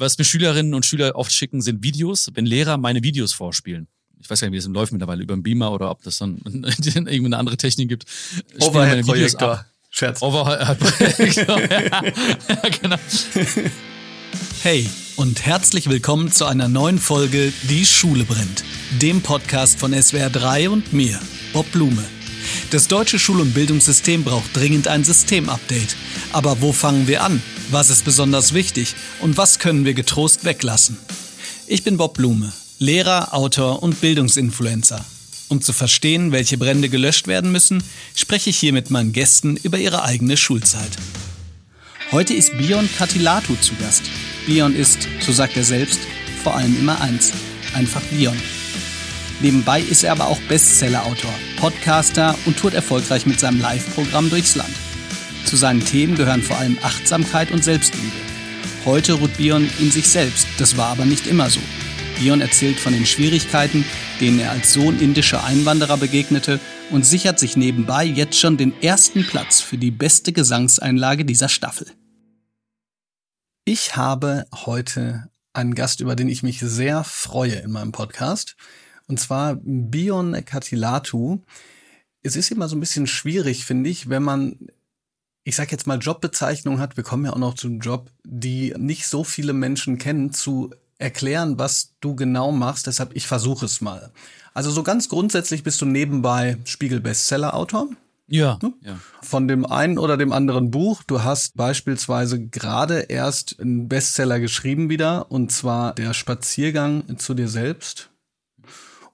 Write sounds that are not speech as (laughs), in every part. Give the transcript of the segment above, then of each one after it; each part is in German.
Was mir Schülerinnen und Schüler oft schicken, sind Videos, wenn Lehrer meine Videos vorspielen. Ich weiß gar nicht, wie das läuft mittlerweile, über den Beamer oder ob das dann (laughs) irgendwie eine andere Technik gibt. Overhead-Projektor. Scherz. Overhead-Projektor, (laughs) ja. ja, genau. Hey und herzlich willkommen zu einer neuen Folge Die Schule brennt, dem Podcast von SWR 3 und mir, Bob Blume. Das deutsche Schul- und Bildungssystem braucht dringend ein Systemupdate. Aber wo fangen wir an? Was ist besonders wichtig? Und was können wir getrost weglassen? Ich bin Bob Blume, Lehrer, Autor und Bildungsinfluencer. Um zu verstehen, welche Brände gelöscht werden müssen, spreche ich hier mit meinen Gästen über ihre eigene Schulzeit. Heute ist Bion Katilatu zu Gast. Bion ist, so sagt er selbst, vor allem immer eins, einfach Bion. Nebenbei ist er aber auch Bestseller-Autor, Podcaster und tourt erfolgreich mit seinem Live-Programm durchs Land. Zu seinen Themen gehören vor allem Achtsamkeit und Selbstliebe. Heute ruht Bion in sich selbst, das war aber nicht immer so. Bion erzählt von den Schwierigkeiten, denen er als Sohn indischer Einwanderer begegnete und sichert sich nebenbei jetzt schon den ersten Platz für die beste Gesangseinlage dieser Staffel. Ich habe heute einen Gast, über den ich mich sehr freue in meinem Podcast. Und zwar Bion Katilatu. Es ist immer so ein bisschen schwierig, finde ich, wenn man ich sag jetzt mal Jobbezeichnung hat, wir kommen ja auch noch zum Job, die nicht so viele Menschen kennen, zu erklären, was du genau machst. Deshalb, ich versuche es mal. Also so ganz grundsätzlich bist du nebenbei Spiegel-Bestseller-Autor. Ja, ja. Von dem einen oder dem anderen Buch. Du hast beispielsweise gerade erst einen Bestseller geschrieben wieder, und zwar Der Spaziergang zu dir selbst.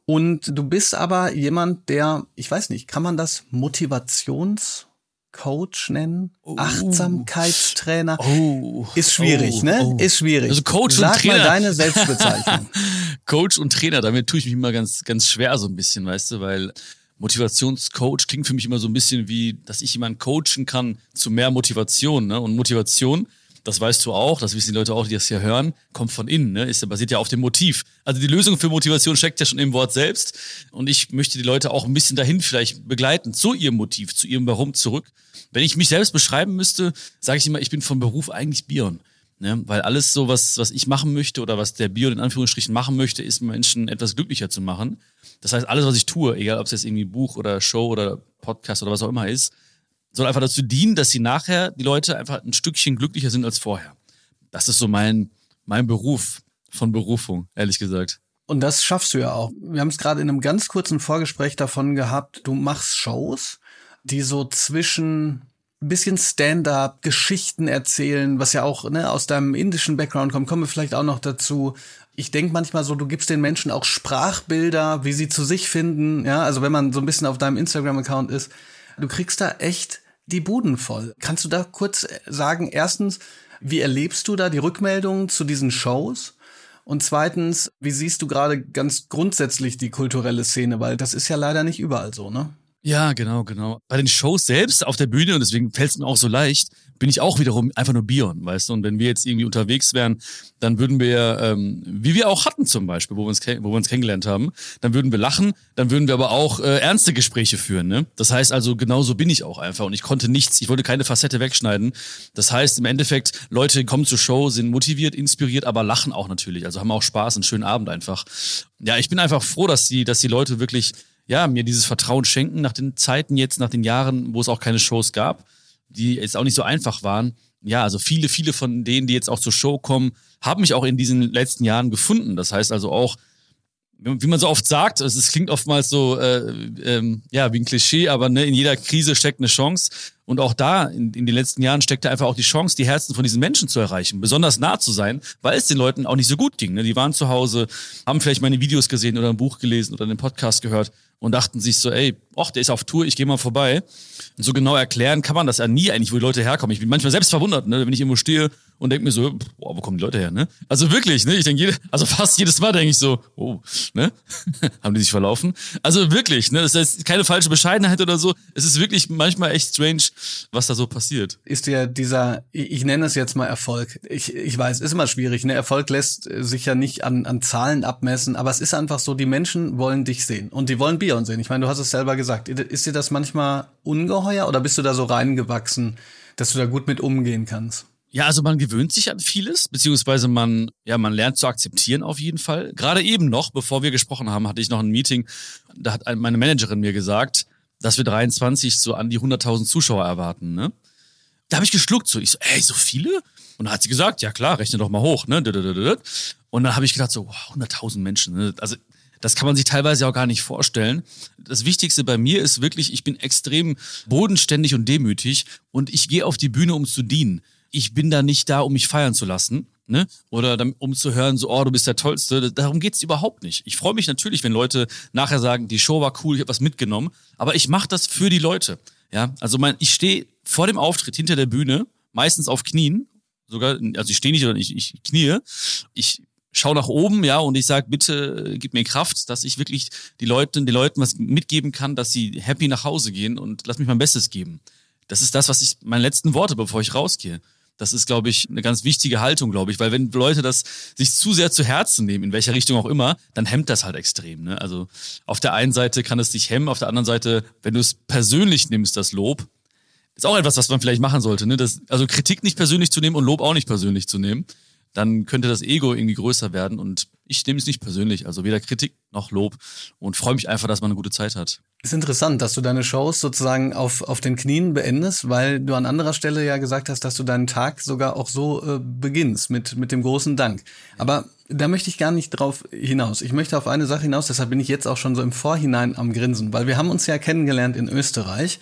Und du bist aber jemand, der, ich weiß nicht, kann man das Motivations Coach nennen, oh. Achtsamkeitstrainer. Oh. Ist schwierig, oh. ne? Oh. Ist schwierig. Also Coach Sag und Trainer. mal deine Selbstbezeichnung. (laughs) Coach und Trainer, damit tue ich mich immer ganz, ganz schwer so ein bisschen, weißt du, weil Motivationscoach klingt für mich immer so ein bisschen wie, dass ich jemanden coachen kann zu mehr Motivation, ne? Und Motivation das weißt du auch, das wissen die Leute auch, die das hier hören, kommt von innen, ne? ist, basiert ja auf dem Motiv. Also die Lösung für Motivation steckt ja schon im Wort selbst. Und ich möchte die Leute auch ein bisschen dahin vielleicht begleiten, zu ihrem Motiv, zu ihrem Warum zurück. Wenn ich mich selbst beschreiben müsste, sage ich immer, ich bin vom Beruf eigentlich Bion. Ne? Weil alles so, was, was ich machen möchte oder was der Bion in Anführungsstrichen machen möchte, ist Menschen etwas glücklicher zu machen. Das heißt, alles, was ich tue, egal ob es jetzt irgendwie Buch oder Show oder Podcast oder was auch immer ist, soll einfach dazu dienen, dass sie nachher, die Leute einfach ein Stückchen glücklicher sind als vorher. Das ist so mein, mein Beruf von Berufung, ehrlich gesagt. Und das schaffst du ja auch. Wir haben es gerade in einem ganz kurzen Vorgespräch davon gehabt, du machst Shows, die so zwischen ein bisschen Stand-up, Geschichten erzählen, was ja auch ne, aus deinem indischen Background kommt, kommen wir vielleicht auch noch dazu. Ich denke manchmal so, du gibst den Menschen auch Sprachbilder, wie sie zu sich finden. Ja, also wenn man so ein bisschen auf deinem Instagram-Account ist, du kriegst da echt die Buden voll. Kannst du da kurz äh, sagen, erstens, wie erlebst du da die Rückmeldungen zu diesen Shows? Und zweitens, wie siehst du gerade ganz grundsätzlich die kulturelle Szene? Weil das ist ja leider nicht überall so, ne? Ja, genau, genau. Bei den Shows selbst auf der Bühne, und deswegen fällt es mir auch so leicht, bin ich auch wiederum einfach nur Bion, weißt du? Und wenn wir jetzt irgendwie unterwegs wären, dann würden wir, ähm, wie wir auch hatten zum Beispiel, wo wir uns, wo wir uns kennengelernt haben, dann würden wir lachen, dann würden wir aber auch äh, ernste Gespräche führen, ne? Das heißt also, genauso bin ich auch einfach und ich konnte nichts, ich wollte keine Facette wegschneiden. Das heißt, im Endeffekt, Leute kommen zur Show, sind motiviert, inspiriert, aber lachen auch natürlich, also haben auch Spaß, einen schönen Abend einfach. Ja, ich bin einfach froh, dass die, dass die Leute wirklich ja, mir dieses Vertrauen schenken nach den Zeiten jetzt, nach den Jahren, wo es auch keine Shows gab, die jetzt auch nicht so einfach waren. Ja, also viele, viele von denen, die jetzt auch zur Show kommen, haben mich auch in diesen letzten Jahren gefunden. Das heißt also auch, wie man so oft sagt, es klingt oftmals so, äh, ähm, ja, wie ein Klischee, aber ne, in jeder Krise steckt eine Chance. Und auch da, in, in den letzten Jahren, steckte einfach auch die Chance, die Herzen von diesen Menschen zu erreichen, besonders nah zu sein, weil es den Leuten auch nicht so gut ging. Ne? Die waren zu Hause, haben vielleicht meine Videos gesehen oder ein Buch gelesen oder einen Podcast gehört und dachten sich so, ey, och, der ist auf Tour, ich gehe mal vorbei. Und so genau erklären kann man das ja nie eigentlich, wo die Leute herkommen. Ich bin manchmal selbst verwundert, ne, wenn ich irgendwo stehe und denke mir so, boah, wo kommen die Leute her, ne? Also wirklich, ne? Ich denke, also fast jedes Mal denke ich so, oh, ne? (laughs) Haben die sich verlaufen? Also wirklich, ne? Das ist keine falsche Bescheidenheit oder so. Es ist wirklich manchmal echt strange, was da so passiert. Ist dir dieser, ich nenne es jetzt mal Erfolg. Ich, ich weiß, ist immer schwierig, ne? Erfolg lässt sich ja nicht an, an Zahlen abmessen, aber es ist einfach so, die Menschen wollen dich sehen und die wollen Bion sehen. Ich meine, du hast es selber gesagt. Ist dir das manchmal ungeheuer oder bist du da so reingewachsen, dass du da gut mit umgehen kannst? Ja, also man gewöhnt sich an vieles, beziehungsweise man, ja, man lernt zu akzeptieren auf jeden Fall. Gerade eben noch, bevor wir gesprochen haben, hatte ich noch ein Meeting, da hat meine Managerin mir gesagt, dass wir 23 so an die 100.000 Zuschauer erwarten, ne? Da habe ich geschluckt so, ich so, ey, so viele? Und dann hat sie gesagt, ja klar, rechne doch mal hoch, ne? Und dann habe ich gedacht so, wow, 100.000 Menschen, ne? Also das kann man sich teilweise auch gar nicht vorstellen. Das Wichtigste bei mir ist wirklich, ich bin extrem bodenständig und demütig und ich gehe auf die Bühne, um zu dienen ich bin da nicht da, um mich feiern zu lassen. Ne? Oder um zu hören, so, oh, du bist der Tollste. Darum geht's überhaupt nicht. Ich freue mich natürlich, wenn Leute nachher sagen, die Show war cool, ich habe was mitgenommen. Aber ich mache das für die Leute. Ja, also mein, ich stehe vor dem Auftritt hinter der Bühne, meistens auf Knien, sogar, also ich stehe nicht, sondern ich, ich knie. Ich schaue nach oben, ja, und ich sage, bitte gib mir Kraft, dass ich wirklich die Leute, den Leuten was mitgeben kann, dass sie happy nach Hause gehen und lass mich mein Bestes geben. Das ist das, was ich, meine letzten Worte, bevor ich rausgehe. Das ist, glaube ich, eine ganz wichtige Haltung, glaube ich, weil wenn Leute das sich zu sehr zu Herzen nehmen, in welcher Richtung auch immer, dann hemmt das halt extrem. Ne? Also auf der einen Seite kann es dich hemmen, auf der anderen Seite, wenn du es persönlich nimmst, das Lob, ist auch etwas, was man vielleicht machen sollte. Ne? Das, also Kritik nicht persönlich zu nehmen und Lob auch nicht persönlich zu nehmen, dann könnte das Ego irgendwie größer werden und ich nehme es nicht persönlich, also weder Kritik noch Lob und freue mich einfach, dass man eine gute Zeit hat. Ist interessant, dass du deine Shows sozusagen auf, auf den Knien beendest, weil du an anderer Stelle ja gesagt hast, dass du deinen Tag sogar auch so äh, beginnst mit, mit dem großen Dank. Aber da möchte ich gar nicht drauf hinaus. Ich möchte auf eine Sache hinaus, deshalb bin ich jetzt auch schon so im Vorhinein am Grinsen, weil wir haben uns ja kennengelernt in Österreich,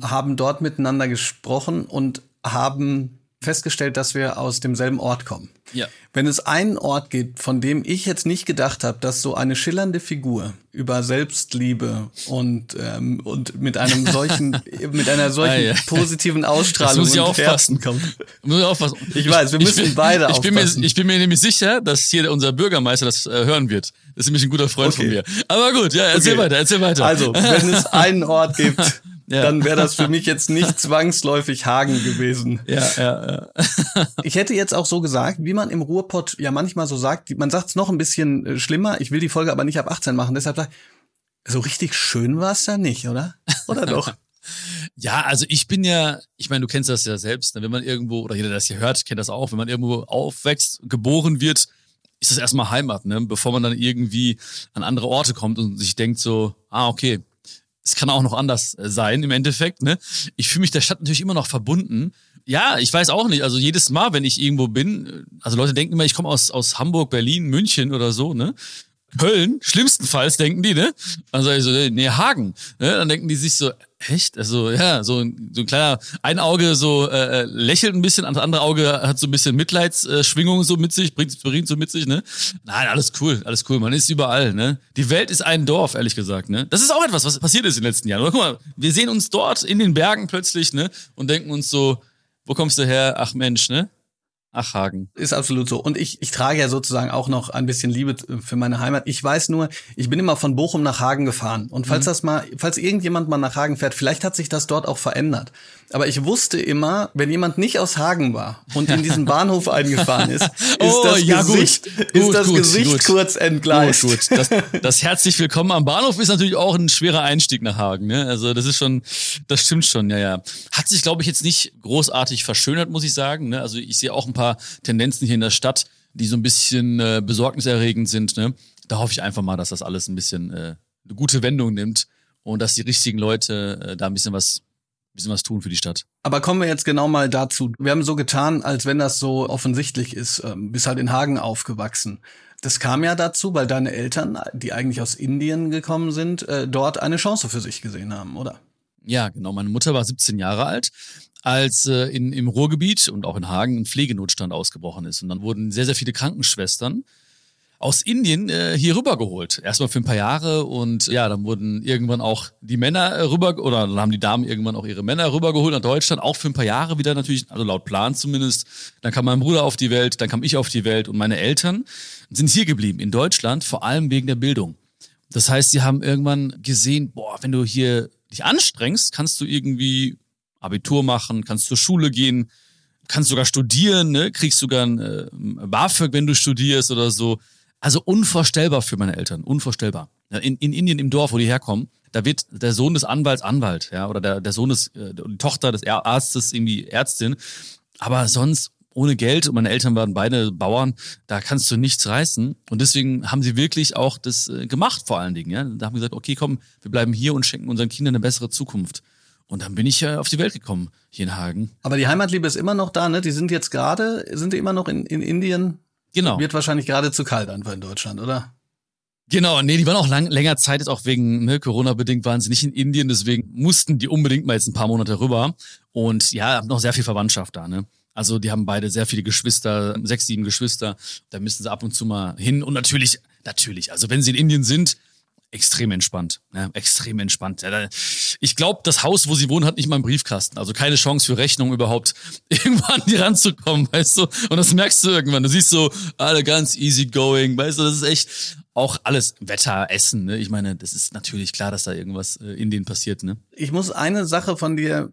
haben dort miteinander gesprochen und haben festgestellt, dass wir aus demselben Ort kommen. Ja. Wenn es einen Ort gibt, von dem ich jetzt nicht gedacht habe, dass so eine schillernde Figur über Selbstliebe und ähm, und mit einem (laughs) solchen mit einer solchen ah, ja. positiven Ausstrahlung muss ich und aufpassen. kommt. Muss ich aufpassen. Ich weiß, wir müssen ich, beide ich aufpassen. Bin mir, ich bin mir nämlich sicher, dass hier unser Bürgermeister das äh, hören wird. Das ist nämlich ein guter Freund okay. von mir. Aber gut, ja, erzähl okay. weiter, erzähl weiter. Also, wenn es (laughs) einen Ort gibt, ja. dann wäre das für mich jetzt nicht (laughs) zwangsläufig Hagen gewesen. Ja, ja, ja. (laughs) ich hätte jetzt auch so gesagt, wie man im Ruhrpott ja manchmal so sagt, man sagt es noch ein bisschen äh, schlimmer, ich will die Folge aber nicht ab 18 machen, deshalb sag ich, so richtig schön war es ja nicht, oder? Oder doch? (laughs) Ja, also ich bin ja, ich meine, du kennst das ja selbst, ne? wenn man irgendwo, oder jeder, der das hier hört, kennt das auch, wenn man irgendwo aufwächst, geboren wird, ist das erstmal Heimat, ne? bevor man dann irgendwie an andere Orte kommt und sich denkt so, ah, okay, es kann auch noch anders äh, sein im Endeffekt. Ne? Ich fühle mich der Stadt natürlich immer noch verbunden. Ja, ich weiß auch nicht. Also jedes Mal, wenn ich irgendwo bin, äh, also Leute denken immer, ich komme aus, aus Hamburg, Berlin, München oder so, ne? Köln, schlimmstenfalls denken die, ne? Dann sage ich so, nee, Hagen. Ne? Dann denken die sich so, echt? Also ja, so, ein, so ein kleiner, ein Auge so äh, äh lächelt ein bisschen, das andere Auge hat so ein bisschen Mitleidsschwingung so mit sich, bringt, bringt so mit sich, ne? Nein, alles cool, alles cool, man ist überall, ne? Die Welt ist ein Dorf, ehrlich gesagt, ne? Das ist auch etwas, was passiert ist in den letzten Jahren. Oder guck mal, wir sehen uns dort in den Bergen plötzlich, ne? Und denken uns so, wo kommst du her? Ach Mensch, ne? Ach, Hagen. Ist absolut so. Und ich, ich trage ja sozusagen auch noch ein bisschen Liebe für meine Heimat. Ich weiß nur, ich bin immer von Bochum nach Hagen gefahren. Und falls mhm. das mal, falls irgendjemand mal nach Hagen fährt, vielleicht hat sich das dort auch verändert. Aber ich wusste immer, wenn jemand nicht aus Hagen war und in diesen Bahnhof eingefahren ist, (laughs) ist oh, das ja, Gesicht, gut. ist gut, das gut, Gesicht kurz entgleist. Gut, gut. Das, das herzlich willkommen am Bahnhof ist natürlich auch ein schwerer Einstieg nach Hagen. Ne? Also das ist schon, das stimmt schon, ja, ja. Hat sich, glaube ich, jetzt nicht großartig verschönert, muss ich sagen. Ne? Also ich sehe auch ein paar paar Tendenzen hier in der Stadt, die so ein bisschen äh, besorgniserregend sind. Ne? Da hoffe ich einfach mal, dass das alles ein bisschen äh, eine gute Wendung nimmt und dass die richtigen Leute äh, da ein bisschen was bisschen was tun für die Stadt. Aber kommen wir jetzt genau mal dazu. Wir haben so getan, als wenn das so offensichtlich ist. Ähm, bist halt in Hagen aufgewachsen. Das kam ja dazu, weil deine Eltern, die eigentlich aus Indien gekommen sind, äh, dort eine Chance für sich gesehen haben, oder? Ja, genau. Meine Mutter war 17 Jahre alt als äh, in, im Ruhrgebiet und auch in Hagen ein Pflegenotstand ausgebrochen ist. Und dann wurden sehr, sehr viele Krankenschwestern aus Indien äh, hier rübergeholt. Erstmal für ein paar Jahre und ja, dann wurden irgendwann auch die Männer rüber oder dann haben die Damen irgendwann auch ihre Männer rübergeholt nach Deutschland, auch für ein paar Jahre wieder natürlich, also laut Plan zumindest. Dann kam mein Bruder auf die Welt, dann kam ich auf die Welt und meine Eltern sind hier geblieben in Deutschland, vor allem wegen der Bildung. Das heißt, sie haben irgendwann gesehen, boah, wenn du hier dich anstrengst, kannst du irgendwie Abitur machen, kannst zur Schule gehen, kannst sogar studieren, ne? kriegst sogar ein äh, BAföG, wenn du studierst oder so. Also unvorstellbar für meine Eltern, unvorstellbar. In, in Indien, im Dorf, wo die herkommen, da wird der Sohn des Anwalts Anwalt, ja, oder der, der Sohn des, äh, die Tochter des Arztes irgendwie Ärztin. Aber sonst ohne Geld und meine Eltern waren beide Bauern, da kannst du nichts reißen. Und deswegen haben sie wirklich auch das äh, gemacht vor allen Dingen. Ja? Da haben wir gesagt, okay, komm, wir bleiben hier und schenken unseren Kindern eine bessere Zukunft. Und dann bin ich ja auf die Welt gekommen hier in Hagen. Aber die Heimatliebe ist immer noch da, ne? Die sind jetzt gerade, sind die immer noch in, in Indien? Genau. Wird wahrscheinlich gerade zu kalt einfach in Deutschland, oder? Genau, nee, die waren auch lang, länger Zeit, jetzt auch wegen ne, Corona-bedingt waren sie nicht in Indien, deswegen mussten die unbedingt mal jetzt ein paar Monate rüber. Und ja, haben noch sehr viel Verwandtschaft da, ne? Also die haben beide sehr viele Geschwister, sechs, sieben Geschwister. Da müssen sie ab und zu mal hin. Und natürlich, natürlich, also wenn sie in Indien sind, extrem entspannt. Ne? Extrem entspannt. Ja, ich glaube, das Haus, wo sie wohnen, hat nicht mal einen Briefkasten. Also keine Chance für Rechnung überhaupt (laughs) irgendwann an die ranzukommen, weißt du? Und das merkst du irgendwann. Du siehst so, alle ganz easy going, weißt du, das ist echt auch alles Wetter, Essen. Ne? Ich meine, das ist natürlich klar, dass da irgendwas äh, in denen passiert. Ne? Ich muss eine Sache von dir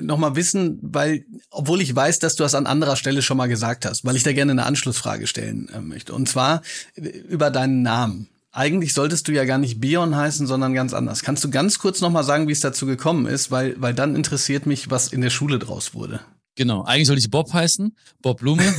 nochmal wissen, weil, obwohl ich weiß, dass du das an anderer Stelle schon mal gesagt hast, weil ich da gerne eine Anschlussfrage stellen äh, möchte. Und zwar äh, über deinen Namen. Eigentlich solltest du ja gar nicht Bion heißen, sondern ganz anders. Kannst du ganz kurz nochmal sagen, wie es dazu gekommen ist, weil, weil dann interessiert mich, was in der Schule draus wurde. Genau, eigentlich sollte ich Bob heißen, Bob Blume. (laughs)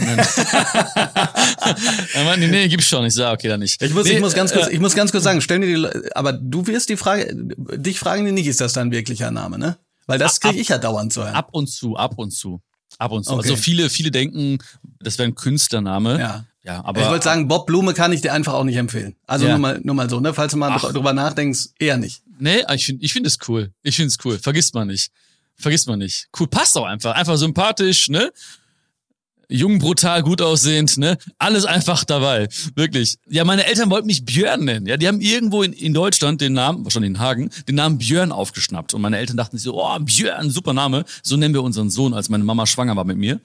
Nein, nee, nee, gibt's schon. Ich sage, okay, dann nicht. Ich muss, nee, ich muss ganz kurz, äh, ich muss ganz kurz sagen, stellen dir die, aber du wirst die Frage, dich fragen die nicht, ist das dein wirklicher Name, ne? Weil das kriege ich ja dauernd so. Ab und zu, ab und zu. Ab und zu. Okay. Also viele, viele denken, das wäre ein Künstlername. Ja. Ja, aber. Ich wollte sagen, Bob Blume kann ich dir einfach auch nicht empfehlen. Also ja. nur mal, nur mal so, ne? Falls du mal Ach. drüber nachdenkst, eher nicht. Nee, ich finde, ich finde es cool. Ich finde es cool. Vergisst man nicht. Vergisst man nicht. Cool, passt auch einfach. Einfach sympathisch, ne? Jung, brutal, gut aussehend, ne? Alles einfach dabei. Wirklich. Ja, meine Eltern wollten mich Björn nennen. Ja, die haben irgendwo in, in Deutschland den Namen, wahrscheinlich in Hagen, den Namen Björn aufgeschnappt. Und meine Eltern dachten sich so, oh, Björn, super Name. So nennen wir unseren Sohn, als meine Mama schwanger war mit mir.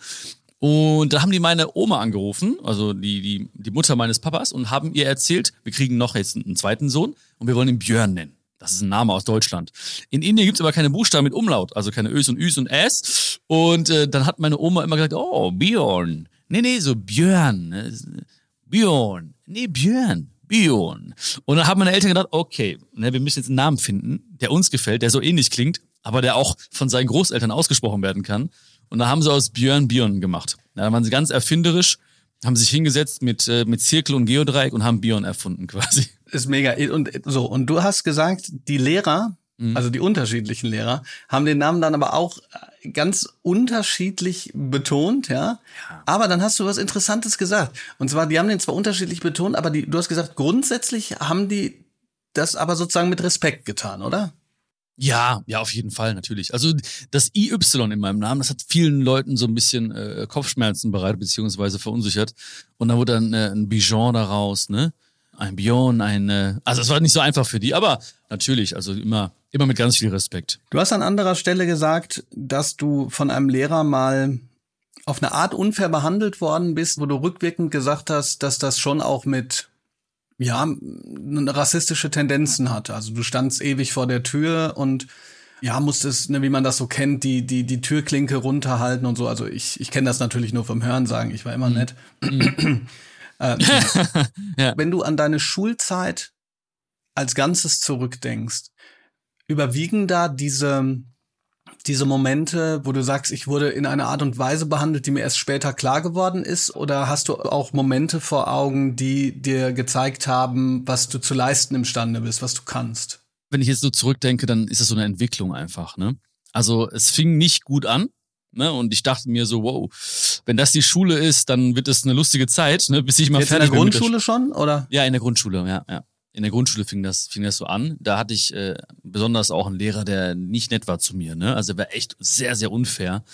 Und da haben die meine Oma angerufen, also die, die, die Mutter meines Papas, und haben ihr erzählt, wir kriegen noch jetzt einen zweiten Sohn und wir wollen ihn Björn nennen. Das ist ein Name aus Deutschland. In Indien gibt's aber keine Buchstaben mit Umlaut, also keine Ös und Üs und S. Und äh, dann hat meine Oma immer gesagt, oh, Björn. Nee, nee, so Björn. Ne? Björn. Nee, Björn. Björn. Und dann haben meine Eltern gedacht, okay, ne, wir müssen jetzt einen Namen finden, der uns gefällt, der so ähnlich klingt, aber der auch von seinen Großeltern ausgesprochen werden kann. Und da haben sie aus Björn Björn gemacht. Da waren sie ganz erfinderisch, haben sich hingesetzt mit, äh, mit Zirkel und Geodreieck und haben Björn erfunden (laughs) quasi ist mega. Und so, und du hast gesagt, die Lehrer, mhm. also die unterschiedlichen Lehrer, haben den Namen dann aber auch ganz unterschiedlich betont, ja? ja. Aber dann hast du was Interessantes gesagt. Und zwar, die haben den zwar unterschiedlich betont, aber die, du hast gesagt, grundsätzlich haben die das aber sozusagen mit Respekt getan, oder? Ja, ja, auf jeden Fall, natürlich. Also das IY in meinem Namen, das hat vielen Leuten so ein bisschen äh, Kopfschmerzen bereitet, beziehungsweise verunsichert. Und dann wurde dann äh, ein Bijon daraus, ne? Ein Bion, ein, also es war nicht so einfach für die, aber natürlich, also immer, immer mit ganz viel Respekt. Du hast an anderer Stelle gesagt, dass du von einem Lehrer mal auf eine Art unfair behandelt worden bist, wo du rückwirkend gesagt hast, dass das schon auch mit ja, rassistische Tendenzen hatte. Also du standst ewig vor der Tür und ja, musstest, ne, wie man das so kennt, die, die, die Türklinke runterhalten und so. Also ich, ich kenne das natürlich nur vom Hören sagen, ich war immer mhm. nett. Mhm. Äh, (laughs) ja. Wenn du an deine Schulzeit als Ganzes zurückdenkst, überwiegen da diese, diese Momente, wo du sagst, ich wurde in einer Art und Weise behandelt, die mir erst später klar geworden ist? Oder hast du auch Momente vor Augen, die dir gezeigt haben, was du zu leisten imstande bist, was du kannst? Wenn ich jetzt so zurückdenke, dann ist das so eine Entwicklung einfach, ne? Also es fing nicht gut an, Ne? Und ich dachte mir so, wow, wenn das die Schule ist, dann wird es eine lustige Zeit, ne? bis ich mal Jetzt fertig bin. In der Grundschule schon, oder? Ja, in der Grundschule, ja, ja. In der Grundschule fing das, fing das so an. Da hatte ich äh, besonders auch einen Lehrer, der nicht nett war zu mir. Ne? Also er war echt sehr, sehr unfair.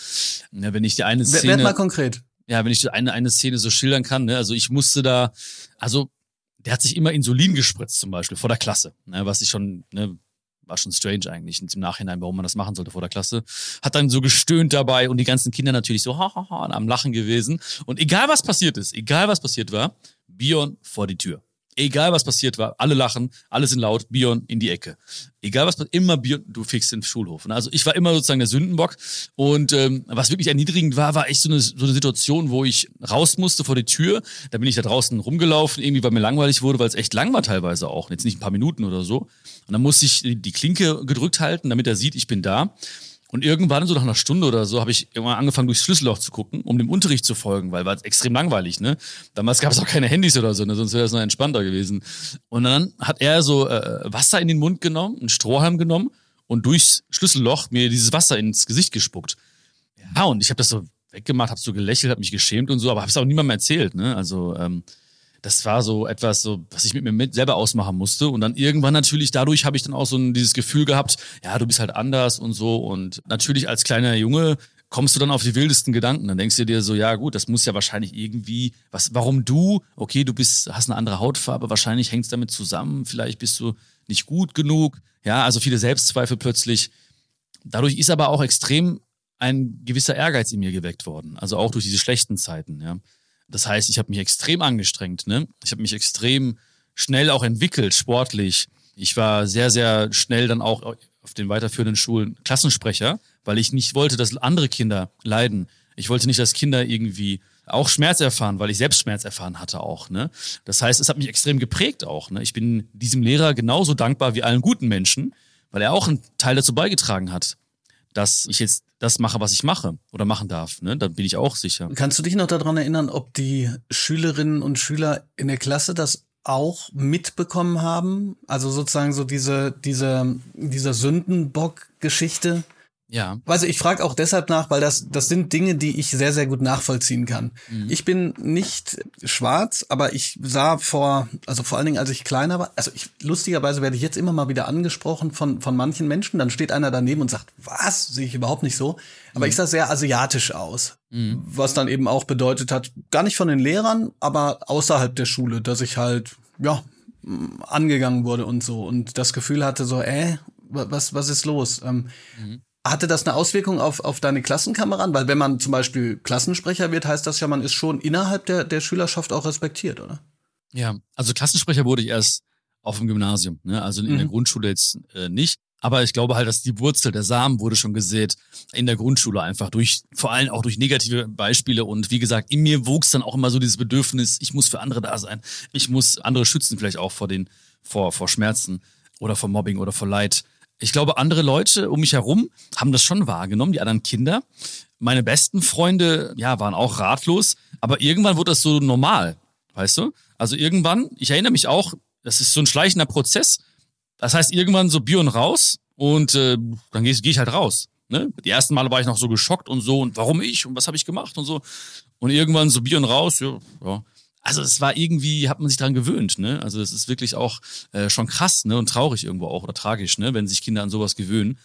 Ja, wenn ich die eine Szene. Werd mal konkret. Ja, wenn ich die eine, eine Szene so schildern kann. Ne? Also ich musste da, also der hat sich immer Insulin gespritzt zum Beispiel vor der Klasse, ne? was ich schon ne, war schon strange eigentlich im Nachhinein, warum man das machen sollte vor der Klasse. Hat dann so gestöhnt dabei und die ganzen Kinder natürlich so ha, ha, ha, am Lachen gewesen. Und egal was passiert ist, egal was passiert war, Bion vor die Tür. Egal was passiert war, alle lachen, alle sind laut, Bion in die Ecke. Egal was passiert, immer Bion, du fixst den Schulhof. Also ich war immer sozusagen der Sündenbock. Und ähm, was wirklich erniedrigend war, war echt so eine, so eine Situation, wo ich raus musste vor die Tür. Da bin ich da draußen rumgelaufen, irgendwie weil mir langweilig wurde, weil es echt lang war teilweise auch. Jetzt nicht ein paar Minuten oder so. Und dann musste ich die Klinke gedrückt halten, damit er sieht, ich bin da. Und irgendwann, so nach einer Stunde oder so, habe ich irgendwann angefangen, durchs Schlüsselloch zu gucken, um dem Unterricht zu folgen, weil war extrem langweilig, ne? Damals gab es auch keine Handys oder so, ne? sonst wäre das noch entspannter gewesen. Und dann hat er so äh, Wasser in den Mund genommen, einen Strohhalm genommen und durchs Schlüsselloch mir dieses Wasser ins Gesicht gespuckt. Ja, und ich habe das so weggemacht, habe so gelächelt, habe mich geschämt und so, aber habe es auch niemandem erzählt, ne? Also ähm, das war so etwas, so, was ich mit mir mit selber ausmachen musste. Und dann irgendwann natürlich, dadurch habe ich dann auch so dieses Gefühl gehabt, ja, du bist halt anders und so. Und natürlich als kleiner Junge kommst du dann auf die wildesten Gedanken. Dann denkst du dir so, ja gut, das muss ja wahrscheinlich irgendwie, was, warum du? Okay, du bist, hast eine andere Hautfarbe, wahrscheinlich hängt es damit zusammen, vielleicht bist du nicht gut genug. Ja, also viele Selbstzweifel plötzlich. Dadurch ist aber auch extrem ein gewisser Ehrgeiz in mir geweckt worden. Also auch durch diese schlechten Zeiten, ja. Das heißt, ich habe mich extrem angestrengt. Ne? Ich habe mich extrem schnell auch entwickelt, sportlich. Ich war sehr, sehr schnell dann auch auf den weiterführenden Schulen Klassensprecher, weil ich nicht wollte, dass andere Kinder leiden. Ich wollte nicht, dass Kinder irgendwie auch Schmerz erfahren, weil ich selbst Schmerz erfahren hatte auch. Ne? Das heißt, es hat mich extrem geprägt auch. Ne? Ich bin diesem Lehrer genauso dankbar wie allen guten Menschen, weil er auch einen Teil dazu beigetragen hat, dass ich jetzt das mache, was ich mache oder machen darf. Ne? Da bin ich auch sicher. Kannst du dich noch daran erinnern, ob die Schülerinnen und Schüler in der Klasse das auch mitbekommen haben? Also sozusagen so diese, diese, dieser Sündenbock-Geschichte? Ja. Also ich frage auch deshalb nach, weil das, das sind Dinge, die ich sehr, sehr gut nachvollziehen kann. Mhm. Ich bin nicht schwarz, aber ich sah vor, also vor allen Dingen, als ich kleiner war, also ich, lustigerweise werde ich jetzt immer mal wieder angesprochen von, von manchen Menschen, dann steht einer daneben und sagt, was, sehe ich überhaupt nicht so. Aber mhm. ich sah sehr asiatisch aus. Mhm. Was dann eben auch bedeutet hat, gar nicht von den Lehrern, aber außerhalb der Schule, dass ich halt, ja, angegangen wurde und so und das Gefühl hatte so, äh, was, was ist los? Ähm, mhm. Hatte das eine Auswirkung auf, auf deine Klassenkameraden? Weil wenn man zum Beispiel Klassensprecher wird, heißt das ja, man ist schon innerhalb der, der Schülerschaft auch respektiert, oder? Ja, also Klassensprecher wurde ich erst auf dem Gymnasium, ne? also in mhm. der Grundschule jetzt äh, nicht. Aber ich glaube halt, dass die Wurzel, der Samen wurde schon gesät in der Grundschule einfach durch, vor allem auch durch negative Beispiele. Und wie gesagt, in mir wuchs dann auch immer so dieses Bedürfnis, ich muss für andere da sein. Ich muss andere schützen, vielleicht auch vor den, vor, vor Schmerzen oder vor Mobbing oder vor Leid ich glaube, andere Leute um mich herum haben das schon wahrgenommen, die anderen Kinder. Meine besten Freunde, ja, waren auch ratlos, aber irgendwann wurde das so normal, weißt du? Also irgendwann, ich erinnere mich auch, das ist so ein schleichender Prozess. Das heißt, irgendwann so und raus und äh, dann gehe geh ich halt raus. Ne? Die ersten Male war ich noch so geschockt und so und warum ich und was habe ich gemacht und so. Und irgendwann so und raus, ja, ja also es war irgendwie, hat man sich dran gewöhnt, ne? Also es ist wirklich auch äh, schon krass, ne? Und traurig irgendwo auch oder tragisch, ne? Wenn sich Kinder an sowas gewöhnen.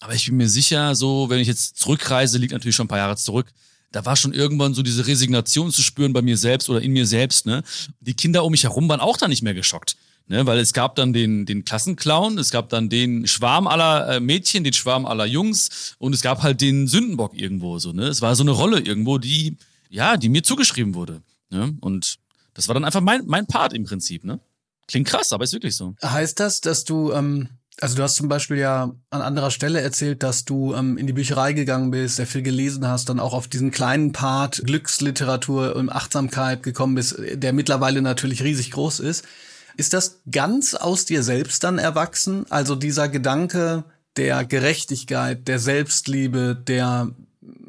Aber ich bin mir sicher, so, wenn ich jetzt zurückreise, liegt natürlich schon ein paar Jahre zurück, da war schon irgendwann so diese Resignation zu spüren bei mir selbst oder in mir selbst, ne? Die Kinder um mich herum waren auch da nicht mehr geschockt. Ne, weil es gab dann den, den Klassenclown, es gab dann den Schwarm aller äh, Mädchen, den Schwarm aller Jungs und es gab halt den Sündenbock irgendwo so. Ne? Es war so eine Rolle irgendwo, die, ja, die mir zugeschrieben wurde. Ne? Und das war dann einfach mein, mein Part im Prinzip, ne? Klingt krass, aber ist wirklich so. Heißt das, dass du, ähm, also du hast zum Beispiel ja an anderer Stelle erzählt, dass du ähm, in die Bücherei gegangen bist, sehr viel gelesen hast, dann auch auf diesen kleinen Part Glücksliteratur und Achtsamkeit gekommen bist, der mittlerweile natürlich riesig groß ist. Ist das ganz aus dir selbst dann erwachsen? Also dieser Gedanke der Gerechtigkeit, der Selbstliebe, der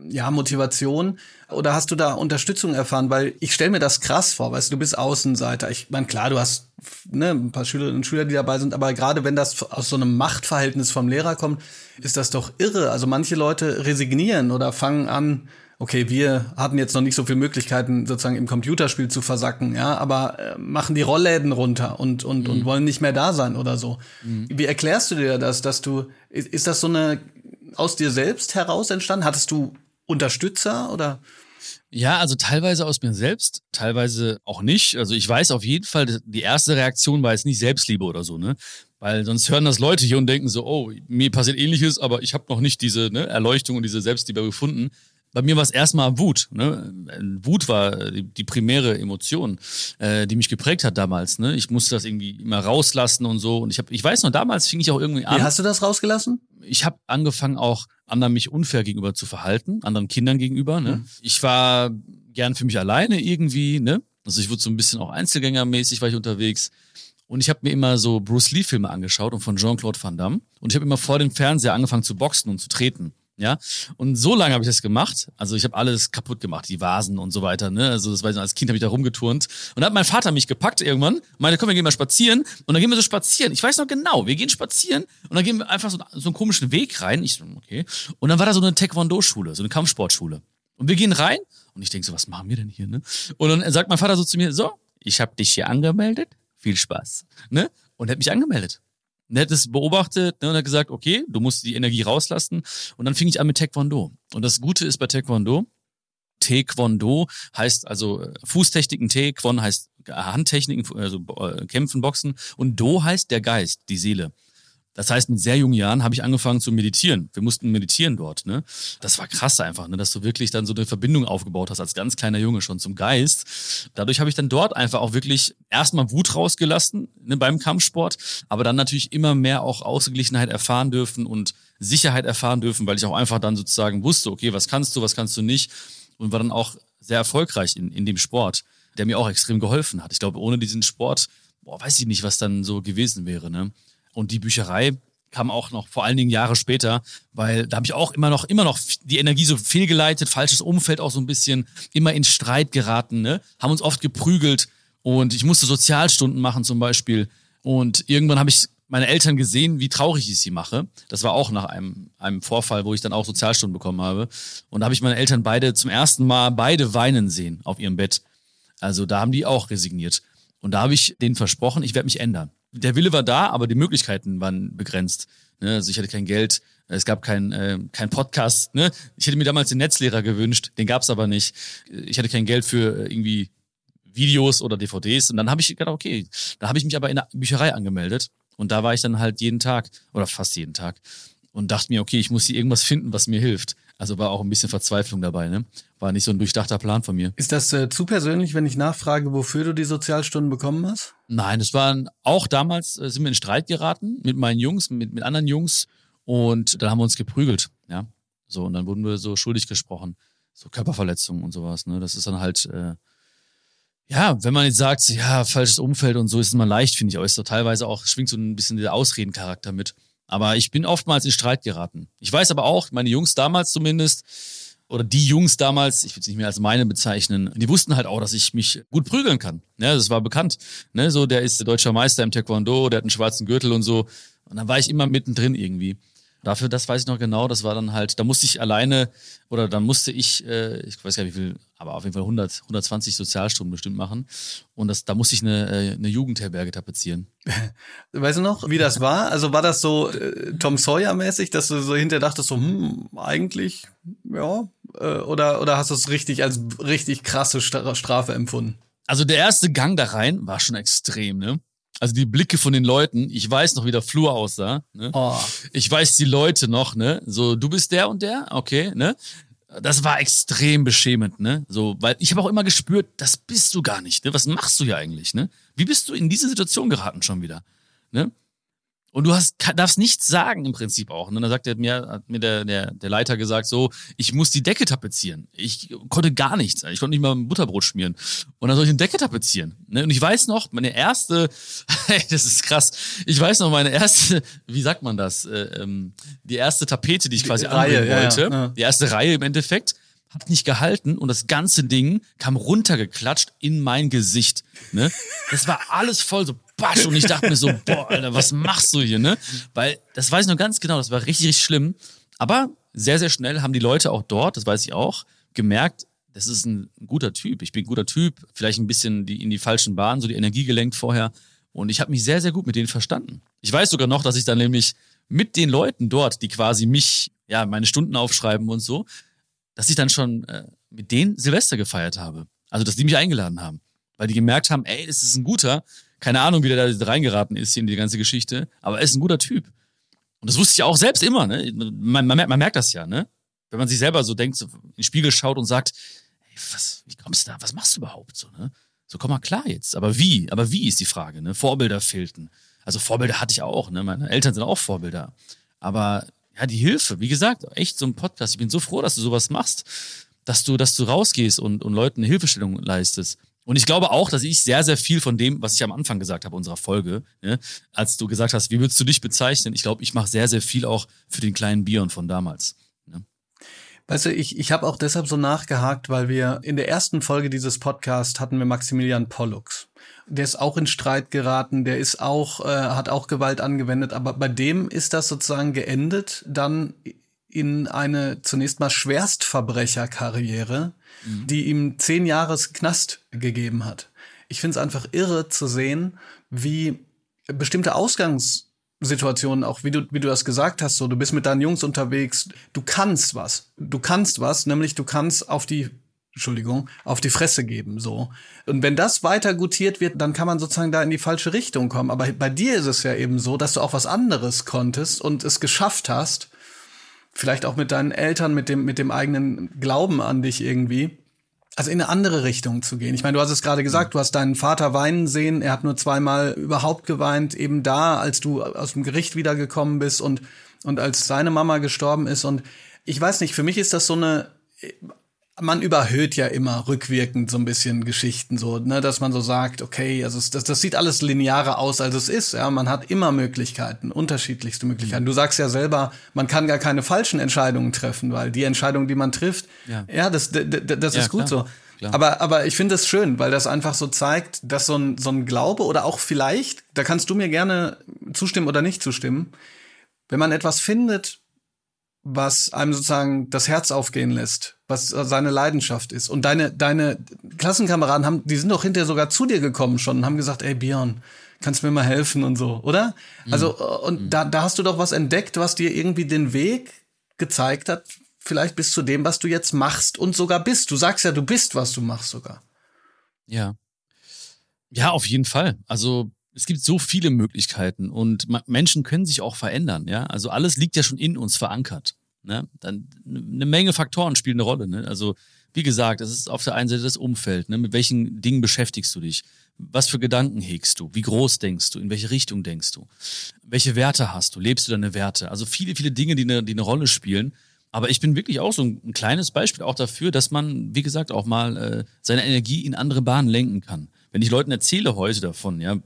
ja, Motivation? Oder hast du da Unterstützung erfahren? Weil ich stelle mir das krass vor, weißt du, du bist Außenseiter. Ich meine, klar, du hast ne, ein paar Schülerinnen und Schüler, die dabei sind, aber gerade wenn das aus so einem Machtverhältnis vom Lehrer kommt, ist das doch irre. Also manche Leute resignieren oder fangen an, okay, wir hatten jetzt noch nicht so viele Möglichkeiten, sozusagen im Computerspiel zu versacken, ja, aber äh, machen die Rollläden runter und, und, mhm. und wollen nicht mehr da sein oder so. Mhm. Wie erklärst du dir das, dass du, ist, ist das so eine aus dir selbst heraus entstanden? Hattest du Unterstützer oder? Ja, also teilweise aus mir selbst, teilweise auch nicht. Also ich weiß auf jeden Fall, die erste Reaktion war jetzt nicht Selbstliebe oder so, ne? Weil sonst hören das Leute hier und denken so, oh, mir passiert ähnliches, aber ich habe noch nicht diese ne, Erleuchtung und diese Selbstliebe gefunden bei mir war es erstmal Wut. Ne? Wut war die, die primäre Emotion, äh, die mich geprägt hat damals. Ne? Ich musste das irgendwie immer rauslassen und so. Und ich habe, ich weiß noch, damals fing ich auch irgendwie an. Wie hast du das rausgelassen? Ich habe angefangen auch anderen mich unfair gegenüber zu verhalten, anderen Kindern gegenüber. Ne? Mhm. Ich war gern für mich alleine irgendwie. Ne? Also ich wurde so ein bisschen auch Einzelgängermäßig war ich unterwegs. Und ich habe mir immer so Bruce Lee Filme angeschaut und von Jean-Claude Van Damme. Und ich habe immer vor dem Fernseher angefangen zu boxen und zu treten. Ja, und so lange habe ich das gemacht. Also ich habe alles kaputt gemacht, die Vasen und so weiter. Ne? Also das weiß ich, als Kind habe ich da rumgeturnt. Und dann hat mein Vater mich gepackt irgendwann, meinte, komm, wir gehen mal spazieren. Und dann gehen wir so spazieren. Ich weiß noch genau, wir gehen spazieren und dann gehen wir einfach so, so einen komischen Weg rein. Ich so, okay. Und dann war da so eine Taekwondo-Schule, so eine Kampfsportschule. Und wir gehen rein und ich denke so, was machen wir denn hier? Ne? Und dann sagt mein Vater so zu mir, so, ich habe dich hier angemeldet, viel Spaß. Ne? Und er hat mich angemeldet nettes beobachtet ne, und hat gesagt, okay, du musst die Energie rauslassen. Und dann fing ich an mit Taekwondo. Und das Gute ist bei Taekwondo, Taekwondo heißt also äh, Fußtechniken, Taekwon heißt Handtechniken, also äh, Kämpfen, Boxen und Do heißt der Geist, die Seele. Das heißt, mit sehr jungen Jahren habe ich angefangen zu meditieren. Wir mussten meditieren dort. Ne? Das war krass einfach, ne? dass du wirklich dann so eine Verbindung aufgebaut hast als ganz kleiner Junge schon zum Geist. Dadurch habe ich dann dort einfach auch wirklich erstmal Wut rausgelassen ne, beim Kampfsport, aber dann natürlich immer mehr auch Ausgeglichenheit erfahren dürfen und Sicherheit erfahren dürfen, weil ich auch einfach dann sozusagen wusste, okay, was kannst du, was kannst du nicht und war dann auch sehr erfolgreich in, in dem Sport, der mir auch extrem geholfen hat. Ich glaube, ohne diesen Sport, boah, weiß ich nicht, was dann so gewesen wäre. Ne? Und die Bücherei kam auch noch vor allen Dingen Jahre später, weil da habe ich auch immer noch, immer noch die Energie so fehlgeleitet, falsches Umfeld auch so ein bisschen, immer in Streit geraten, ne? haben uns oft geprügelt und ich musste Sozialstunden machen zum Beispiel. Und irgendwann habe ich meine Eltern gesehen, wie traurig ich sie mache. Das war auch nach einem, einem Vorfall, wo ich dann auch Sozialstunden bekommen habe. Und da habe ich meine Eltern beide zum ersten Mal beide weinen sehen auf ihrem Bett. Also da haben die auch resigniert. Und da habe ich denen versprochen, ich werde mich ändern der Wille war da, aber die Möglichkeiten waren begrenzt. Ne? Also ich hatte kein Geld, es gab kein, äh, kein Podcast. Ne? Ich hätte mir damals den Netzlehrer gewünscht, den gab es aber nicht. Ich hatte kein Geld für äh, irgendwie Videos oder DVDs. Und dann habe ich gedacht, okay, da habe ich mich aber in der Bücherei angemeldet. Und da war ich dann halt jeden Tag oder fast jeden Tag und dachte mir, okay, ich muss hier irgendwas finden, was mir hilft. Also war auch ein bisschen Verzweiflung dabei, ne? War nicht so ein durchdachter Plan von mir. Ist das äh, zu persönlich, wenn ich nachfrage, wofür du die Sozialstunden bekommen hast? Nein, es waren auch damals äh, sind wir in Streit geraten mit meinen Jungs, mit, mit anderen Jungs und dann haben wir uns geprügelt, ja. So, und dann wurden wir so schuldig gesprochen. So Körperverletzungen und sowas, ne? Das ist dann halt, äh, ja, wenn man jetzt sagt, ja, falsches Umfeld und so ist es mal leicht, finde ich, aber ist so teilweise auch, schwingt so ein bisschen der Ausredencharakter mit. Aber ich bin oftmals in Streit geraten. Ich weiß aber auch, meine Jungs damals zumindest, oder die Jungs damals, ich will es nicht mehr als meine bezeichnen, die wussten halt auch, dass ich mich gut prügeln kann. Ja, das war bekannt. Ne, so, der ist deutscher Meister im Taekwondo, der hat einen schwarzen Gürtel und so. Und dann war ich immer mittendrin irgendwie. Dafür, das weiß ich noch genau, das war dann halt, da musste ich alleine, oder dann musste ich, äh, ich weiß gar nicht wie viel, aber auf jeden Fall 100, 120 Sozialstunden bestimmt machen. Und das, da musste ich eine, äh, eine Jugendherberge tapezieren. (laughs) Weißt du noch, wie das war? Also war das so äh, Tom Sawyer-mäßig, dass du so hinterher dachtest, so, hm, eigentlich, ja, äh, oder, oder hast du es richtig als richtig krasse Strafe empfunden? Also der erste Gang da rein war schon extrem, ne? Also die Blicke von den Leuten, ich weiß noch, wie der Flur aussah. Ne? Oh. Ich weiß die Leute noch, ne? So, du bist der und der, okay, ne? Das war extrem beschämend, ne? So, weil ich habe auch immer gespürt, das bist du gar nicht, ne? Was machst du hier eigentlich, ne? Wie bist du in diese Situation geraten schon wieder, ne? Und du hast, darfst nichts sagen im Prinzip auch. Und ne? dann sagt er mir, hat mir der, der, der Leiter gesagt, so, ich muss die Decke tapezieren. Ich konnte gar nichts. Ich konnte nicht mal ein Butterbrot schmieren. Und dann soll ich eine Decke tapezieren. Ne? Und ich weiß noch, meine erste, (laughs) das ist krass, ich weiß noch, meine erste, wie sagt man das? Äh, ähm, die erste Tapete, die ich quasi die Reihe, wollte, ja, ja. die erste Reihe im Endeffekt, hat nicht gehalten und das ganze Ding kam runtergeklatscht in mein Gesicht. Ne? Das war alles voll so basch und ich dachte mir so, boah, Alter, was machst du hier, ne? Weil, das weiß ich noch ganz genau, das war richtig, richtig schlimm. Aber sehr, sehr schnell haben die Leute auch dort, das weiß ich auch, gemerkt, das ist ein guter Typ. Ich bin ein guter Typ, vielleicht ein bisschen die, in die falschen Bahnen, so die Energie gelenkt vorher. Und ich habe mich sehr, sehr gut mit denen verstanden. Ich weiß sogar noch, dass ich dann nämlich mit den Leuten dort, die quasi mich, ja, meine Stunden aufschreiben und so, dass ich dann schon äh, mit denen Silvester gefeiert habe. Also, dass die mich eingeladen haben. Weil die gemerkt haben, ey, das ist ein guter, keine Ahnung, wie der da reingeraten ist in die ganze Geschichte, aber er ist ein guter Typ. Und das wusste ich auch selbst immer, ne? Man, man, man merkt das ja, ne? Wenn man sich selber so denkt, so in den Spiegel schaut und sagt, ey, was, wie kommst du da? Was machst du überhaupt so, ne? So, komm mal klar jetzt. Aber wie? Aber wie ist die Frage, ne? Vorbilder fehlten. Also Vorbilder hatte ich auch, ne? Meine Eltern sind auch Vorbilder. Aber ja, die Hilfe, wie gesagt, echt so ein Podcast. Ich bin so froh, dass du sowas machst, dass du, dass du rausgehst und, und Leuten eine Hilfestellung leistest. Und ich glaube auch, dass ich sehr, sehr viel von dem, was ich am Anfang gesagt habe unserer Folge, ne, als du gesagt hast, wie würdest du dich bezeichnen? Ich glaube, ich mache sehr, sehr viel auch für den kleinen Bion von damals. Ne? Weißt du, ich, ich habe auch deshalb so nachgehakt, weil wir in der ersten Folge dieses Podcasts hatten wir Maximilian Pollux. Der ist auch in Streit geraten, der ist auch, äh, hat auch Gewalt angewendet, aber bei dem ist das sozusagen geendet, dann in eine zunächst mal Schwerstverbrecherkarriere, mhm. die ihm zehn Jahres Knast gegeben hat. Ich finde es einfach irre zu sehen, wie bestimmte Ausgangs Situationen auch, wie du, wie du das gesagt hast, so, du bist mit deinen Jungs unterwegs, du kannst was. Du kannst was, nämlich du kannst auf die, Entschuldigung, auf die Fresse geben, so. Und wenn das weiter gutiert wird, dann kann man sozusagen da in die falsche Richtung kommen. Aber bei dir ist es ja eben so, dass du auch was anderes konntest und es geschafft hast, vielleicht auch mit deinen Eltern, mit dem, mit dem eigenen Glauben an dich irgendwie, also in eine andere Richtung zu gehen. Ich meine, du hast es gerade gesagt, du hast deinen Vater weinen sehen, er hat nur zweimal überhaupt geweint, eben da, als du aus dem Gericht wiedergekommen bist und, und als seine Mama gestorben ist. Und ich weiß nicht, für mich ist das so eine man überhöht ja immer rückwirkend so ein bisschen Geschichten so, ne, dass man so sagt, okay, also das, das sieht alles linearer aus, als es ist. Ja, man hat immer Möglichkeiten, unterschiedlichste Möglichkeiten. Du sagst ja selber, man kann gar keine falschen Entscheidungen treffen, weil die Entscheidung, die man trifft, ja, ja das, das, das ja, ist gut klar, so. Klar. Aber, aber ich finde es schön, weil das einfach so zeigt, dass so ein, so ein Glaube oder auch vielleicht, da kannst du mir gerne zustimmen oder nicht zustimmen, wenn man etwas findet, was einem sozusagen das Herz aufgehen lässt, was seine Leidenschaft ist. Und deine, deine Klassenkameraden haben, die sind doch hinterher sogar zu dir gekommen schon und haben gesagt, ey Björn, kannst du mir mal helfen und so, oder? Mhm. Also, und mhm. da, da hast du doch was entdeckt, was dir irgendwie den Weg gezeigt hat, vielleicht bis zu dem, was du jetzt machst und sogar bist. Du sagst ja, du bist, was du machst sogar. Ja. Ja, auf jeden Fall. Also, es gibt so viele Möglichkeiten und Menschen können sich auch verändern, ja. Also alles liegt ja schon in uns verankert. Ne? Dann eine Menge Faktoren spielen eine Rolle. Ne? Also wie gesagt, es ist auf der einen Seite das Umfeld. Ne? Mit welchen Dingen beschäftigst du dich? Was für Gedanken hegst du? Wie groß denkst du? In welche Richtung denkst du? Welche Werte hast du? Lebst du deine Werte? Also viele, viele Dinge, die eine, die eine Rolle spielen. Aber ich bin wirklich auch so ein, ein kleines Beispiel auch dafür, dass man, wie gesagt, auch mal äh, seine Energie in andere Bahnen lenken kann. Wenn ich Leuten erzähle heute davon, ja,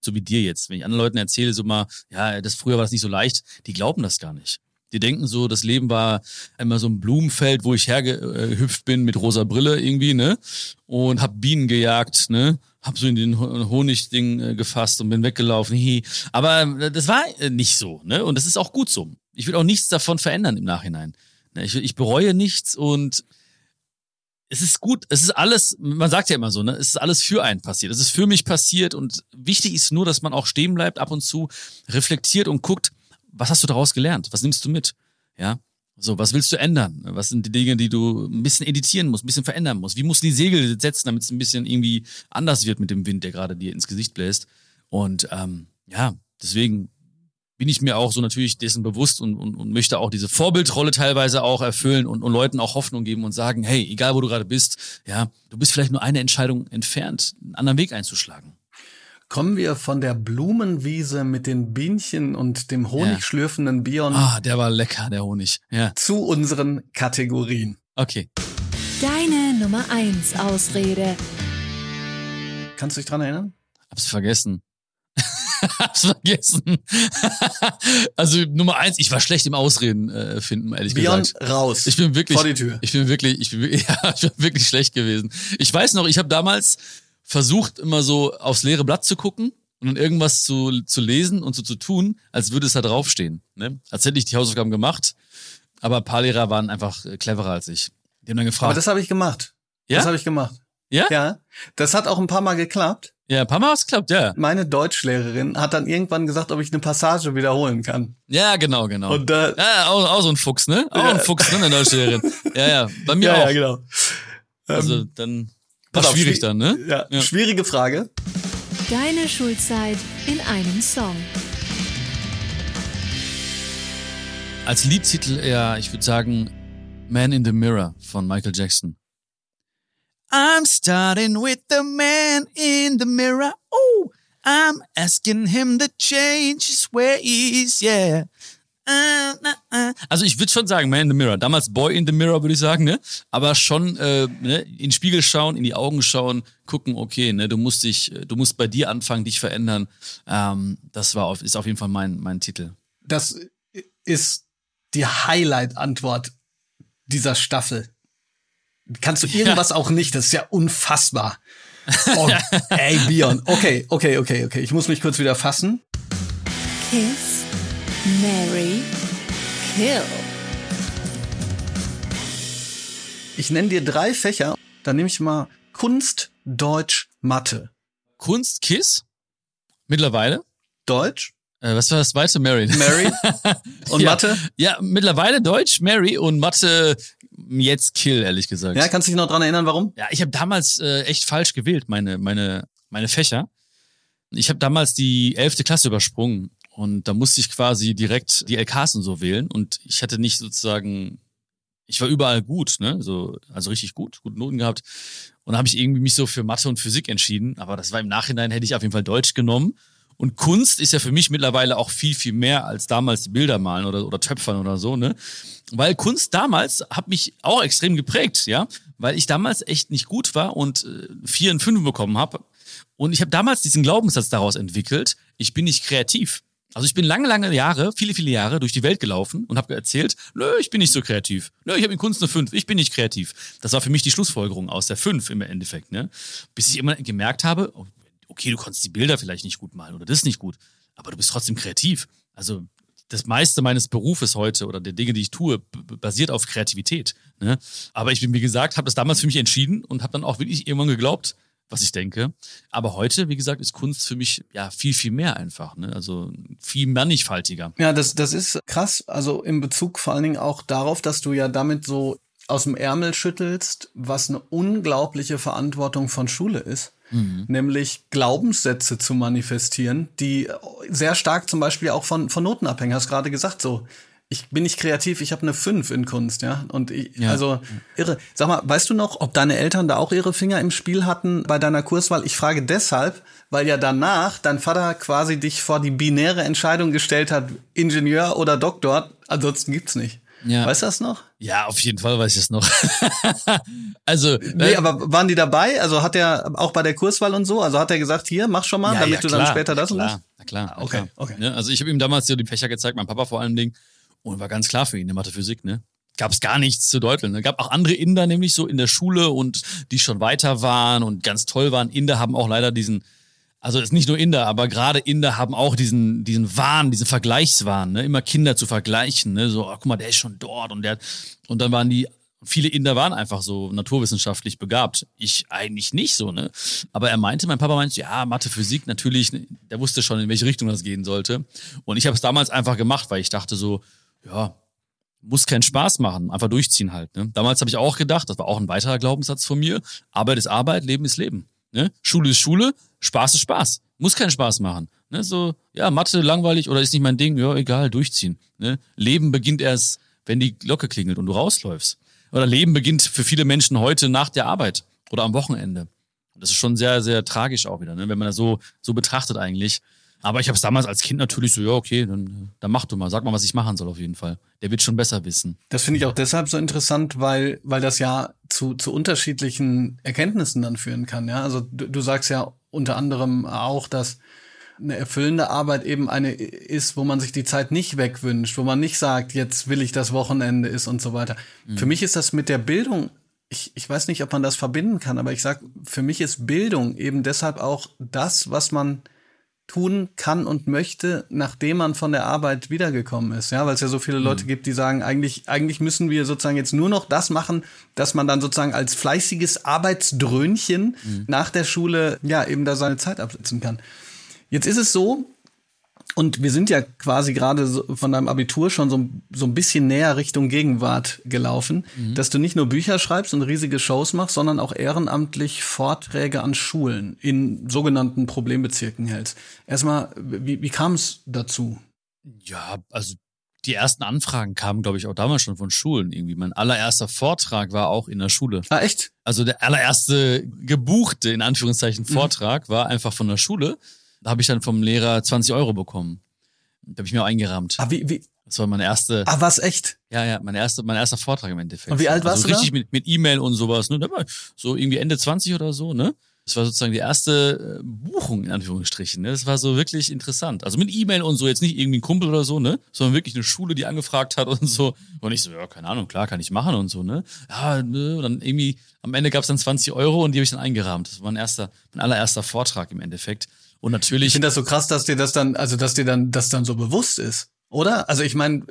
so wie dir jetzt, wenn ich anderen Leuten erzähle, so mal, ja, das früher war das nicht so leicht, die glauben das gar nicht. Die denken so, das Leben war immer so ein Blumenfeld, wo ich hergehüpft bin mit rosa Brille irgendwie, ne? Und hab Bienen gejagt, ne? Hab so in den Honigding äh, gefasst und bin weggelaufen. Hihi. Aber äh, das war äh, nicht so, ne? Und das ist auch gut so. Ich will auch nichts davon verändern im Nachhinein. Ne? Ich, ich bereue nichts und es ist gut, es ist alles, man sagt ja immer so, ne, es ist alles für einen passiert. Es ist für mich passiert und wichtig ist nur, dass man auch stehen bleibt, ab und zu reflektiert und guckt, was hast du daraus gelernt? Was nimmst du mit? Ja. So, was willst du ändern? Was sind die Dinge, die du ein bisschen editieren musst, ein bisschen verändern musst? Wie musst du die Segel setzen, damit es ein bisschen irgendwie anders wird mit dem Wind, der gerade dir ins Gesicht bläst? Und ähm, ja, deswegen bin ich mir auch so natürlich dessen bewusst und, und, und möchte auch diese Vorbildrolle teilweise auch erfüllen und, und Leuten auch Hoffnung geben und sagen, hey, egal wo du gerade bist, ja, du bist vielleicht nur eine Entscheidung entfernt, einen anderen Weg einzuschlagen. Kommen wir von der Blumenwiese mit den Bienchen und dem honigschlürfenden Bion. Ah, der war lecker, der Honig. Ja. Zu unseren Kategorien. Okay. Deine Nummer eins Ausrede. Kannst du dich dran erinnern? Hab's vergessen. (laughs) Hab's vergessen. (laughs) also Nummer eins, ich war schlecht im Ausreden äh, finden, ehrlich Beyond gesagt. raus. Ich bin wirklich. Vor die Tür. Ich bin wirklich, ich bin, (laughs) ja, ich bin wirklich schlecht gewesen. Ich weiß noch, ich habe damals versucht immer so aufs leere Blatt zu gucken und dann irgendwas zu, zu lesen und so zu tun, als würde es da draufstehen. Ne? Als hätte ich die Hausaufgaben gemacht. Aber ein paar Lehrer waren einfach äh, cleverer als ich. Die haben dann gefragt. Aber das habe ich gemacht. Ja? Das habe ich gemacht. Ja? Ja. Das hat auch ein paar Mal geklappt. Ja, ein paar Mal geklappt, ja. Meine Deutschlehrerin hat dann irgendwann gesagt, ob ich eine Passage wiederholen kann. Ja, genau, genau. Und, äh, ja, auch, auch so ein Fuchs, ne? Auch ja. ein Fuchs, ne, eine Deutschlehrerin. ja, ja, bei mir (laughs) ja, auch. Ja, genau. Also ähm, dann Pass auf, schwierig dann, ne? Ja, ja, schwierige Frage. Deine Schulzeit in einem Song. Als Liedtitel eher, ich würde sagen, Man in the Mirror von Michael Jackson. I'm starting with the man in the mirror. Oh, I'm asking him to change his ways, yeah. Äh, äh, äh. Also ich würde schon sagen, Man in the Mirror. Damals Boy in the Mirror, würde ich sagen, ne? Aber schon äh, ne? in den Spiegel schauen, in die Augen schauen, gucken, okay, ne, du musst dich, du musst bei dir anfangen, dich verändern. Ähm, das war auf, ist auf jeden Fall mein, mein Titel. Das ist die Highlight-Antwort dieser Staffel. Kannst du irgendwas ja. auch nicht? Das ist ja unfassbar. Oh, (laughs) ey, Bion. Okay, okay, okay, okay. Ich muss mich kurz wieder fassen. Kiss, Mary, Kill. Ich nenne dir drei Fächer. Dann nehme ich mal Kunst, Deutsch, Mathe. Kunst, Kiss? Mittlerweile? Deutsch? Äh, was war das zweite? Mary. Mary. (laughs) Und ja, Mathe? Ja, mittlerweile Deutsch, Mary und Mathe jetzt Kill, ehrlich gesagt. Ja, kannst du dich noch dran erinnern, warum? Ja, ich habe damals äh, echt falsch gewählt, meine, meine, meine Fächer. Ich habe damals die elfte Klasse übersprungen und da musste ich quasi direkt die LKs und so wählen und ich hatte nicht sozusagen ich war überall gut, ne? So, also richtig gut, gute Noten gehabt. Und da habe ich irgendwie mich so für Mathe und Physik entschieden. Aber das war im Nachhinein, hätte ich auf jeden Fall Deutsch genommen. Und Kunst ist ja für mich mittlerweile auch viel, viel mehr als damals Bilder malen oder, oder Töpfern oder so, ne? Weil Kunst damals hat mich auch extrem geprägt, ja? Weil ich damals echt nicht gut war und äh, vier und fünf bekommen habe. Und ich habe damals diesen Glaubenssatz daraus entwickelt, ich bin nicht kreativ. Also ich bin lange, lange Jahre, viele, viele Jahre durch die Welt gelaufen und habe erzählt, nö, ich bin nicht so kreativ. Nö, ich habe in Kunst eine 5, ich bin nicht kreativ. Das war für mich die Schlussfolgerung aus der 5 im Endeffekt. Ne? Bis ich immer gemerkt habe, oh, okay, du konntest die Bilder vielleicht nicht gut malen oder das nicht gut, aber du bist trotzdem kreativ. Also das meiste meines Berufes heute oder der Dinge, die ich tue, basiert auf Kreativität. Ne? Aber ich bin, wie gesagt, habe das damals für mich entschieden und habe dann auch wirklich irgendwann geglaubt, was ich denke. Aber heute, wie gesagt, ist Kunst für mich ja viel, viel mehr einfach. Ne? Also viel mannigfaltiger. Ja, das, das ist krass. Also in Bezug vor allen Dingen auch darauf, dass du ja damit so aus dem Ärmel schüttelst, was eine unglaubliche Verantwortung von Schule ist. Mhm. Nämlich Glaubenssätze zu manifestieren, die sehr stark zum Beispiel auch von, von Noten abhängen. Hast gerade gesagt, so ich bin nicht kreativ, ich habe eine 5 in Kunst, ja. Und ich, ja. also irre. Sag mal, weißt du noch, ob deine Eltern da auch ihre Finger im Spiel hatten bei deiner Kurswahl? Ich frage deshalb, weil ja danach dein Vater quasi dich vor die binäre Entscheidung gestellt hat, Ingenieur oder Doktor, ansonsten gibt's nicht. Ja. Weißt du das noch? Ja, auf jeden Fall weiß ich es noch. (laughs) also. Nee, äh, aber waren die dabei? Also hat er auch bei der Kurswahl und so? Also hat er gesagt, hier, mach schon mal, ja, damit ja, du dann später das klar, und das? Na klar. Ah, okay, okay. Ja, also ich habe ihm damals so die Fächer gezeigt, mein Papa vor allen Dingen. Und war ganz klar für ihn, der Mathe Physik, ne? Gab es gar nichts zu deuteln. Es ne? gab auch andere Inder nämlich so in der Schule und die schon weiter waren und ganz toll waren. Inder haben auch leider diesen, also ist nicht nur Inder, aber gerade Inder haben auch diesen, diesen Wahn, diesen Vergleichswahn, ne? immer Kinder zu vergleichen, ne? so, oh, guck mal, der ist schon dort und der, und dann waren die, viele Inder waren einfach so naturwissenschaftlich begabt. Ich eigentlich nicht so, ne? Aber er meinte, mein Papa meinte, ja, Mathe, Physik, natürlich, ne? der wusste schon, in welche Richtung das gehen sollte. Und ich habe es damals einfach gemacht, weil ich dachte so, ja, muss keinen Spaß machen, einfach durchziehen halt. Ne? Damals habe ich auch gedacht, das war auch ein weiterer Glaubenssatz von mir, Arbeit ist Arbeit, Leben ist Leben. Ne? Schule ist Schule, Spaß ist Spaß. Muss keinen Spaß machen. Ne? So, ja, Mathe langweilig oder ist nicht mein Ding, ja, egal, durchziehen. Ne? Leben beginnt erst, wenn die Glocke klingelt und du rausläufst. Oder Leben beginnt für viele Menschen heute nach der Arbeit oder am Wochenende. Das ist schon sehr, sehr tragisch auch wieder, ne? wenn man das so, so betrachtet eigentlich. Aber ich habe es damals als Kind natürlich so, ja, okay, dann, dann mach du mal, sag mal, was ich machen soll auf jeden Fall. Der wird schon besser wissen. Das finde ich auch deshalb so interessant, weil, weil das ja zu, zu unterschiedlichen Erkenntnissen dann führen kann. Ja, also du, du sagst ja unter anderem auch, dass eine erfüllende Arbeit eben eine ist, wo man sich die Zeit nicht wegwünscht, wo man nicht sagt, jetzt will ich das Wochenende ist und so weiter. Mhm. Für mich ist das mit der Bildung ich, ich weiß nicht, ob man das verbinden kann, aber ich sag, für mich ist Bildung eben deshalb auch das, was man tun kann und möchte, nachdem man von der Arbeit wiedergekommen ist. Ja, weil es ja so viele Leute mhm. gibt, die sagen, eigentlich, eigentlich müssen wir sozusagen jetzt nur noch das machen, dass man dann sozusagen als fleißiges Arbeitsdröhnchen mhm. nach der Schule ja eben da seine Zeit absitzen kann. Jetzt ist es so, und wir sind ja quasi gerade so von deinem Abitur schon so, so ein bisschen näher Richtung Gegenwart gelaufen, mhm. dass du nicht nur Bücher schreibst und riesige Shows machst, sondern auch ehrenamtlich Vorträge an Schulen in sogenannten Problembezirken hältst. Erstmal, wie, wie kam es dazu? Ja, also die ersten Anfragen kamen, glaube ich, auch damals schon von Schulen irgendwie. Mein allererster Vortrag war auch in der Schule. Ah, echt? Also der allererste gebuchte, in Anführungszeichen, mhm. Vortrag mhm. war einfach von der Schule. Da habe ich dann vom Lehrer 20 Euro bekommen. Da habe ich mir auch eingerahmt. Ah, wie, wie? Das war meine erste. Ah, was echt? Ja, ja, mein erster, mein erster Vortrag im Endeffekt. Und wie alt warst also du richtig da? mit mit E-Mail und sowas, ne? So irgendwie Ende 20 oder so, ne? Das war sozusagen die erste äh, Buchung, in Anführungsstrichen. Ne? Das war so wirklich interessant. Also mit E-Mail und so, jetzt nicht irgendwie ein Kumpel oder so, ne? Sondern wirklich eine Schule, die angefragt hat und so. Und ich so, ja, keine Ahnung, klar, kann ich machen und so, ne? Ja, ne? Und dann irgendwie, am Ende gab es dann 20 Euro und die habe ich dann eingerahmt. Das war mein erster, mein allererster Vortrag im Endeffekt. Und natürlich. Ich finde das so krass, dass dir das dann, also dass dir dann das dann so bewusst ist, oder? Also ich meine,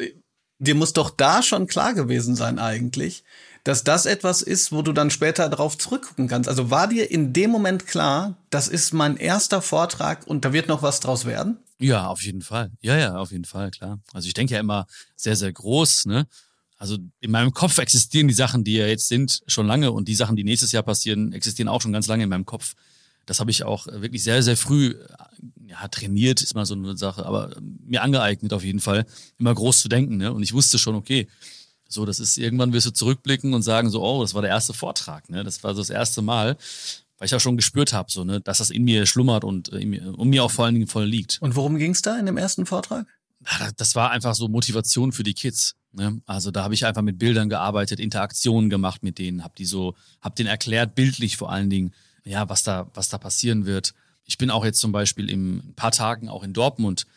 dir muss doch da schon klar gewesen sein eigentlich, dass das etwas ist, wo du dann später drauf zurückgucken kannst. Also war dir in dem Moment klar, das ist mein erster Vortrag und da wird noch was draus werden? Ja, auf jeden Fall. Ja, ja, auf jeden Fall, klar. Also ich denke ja immer sehr, sehr groß, ne? Also in meinem Kopf existieren die Sachen, die ja jetzt sind, schon lange und die Sachen, die nächstes Jahr passieren, existieren auch schon ganz lange in meinem Kopf. Das habe ich auch wirklich sehr, sehr früh ja, trainiert, ist mal so eine Sache, aber mir angeeignet auf jeden Fall, immer groß zu denken. Ne? Und ich wusste schon, okay, so, das ist irgendwann wirst du zurückblicken und sagen so, oh, das war der erste Vortrag, ne? Das war so das erste Mal, weil ich auch schon gespürt habe, so, ne, dass das in mir schlummert und äh, mir, um mir auch vor allen Dingen voll liegt. Und worum ging es da in dem ersten Vortrag? Das war einfach so Motivation für die Kids. Ne? Also da habe ich einfach mit Bildern gearbeitet, Interaktionen gemacht mit denen, habe die so, habe denen erklärt, bildlich vor allen Dingen, ja, was da, was da passieren wird. Ich bin auch jetzt zum Beispiel in ein paar Tagen auch in Dortmund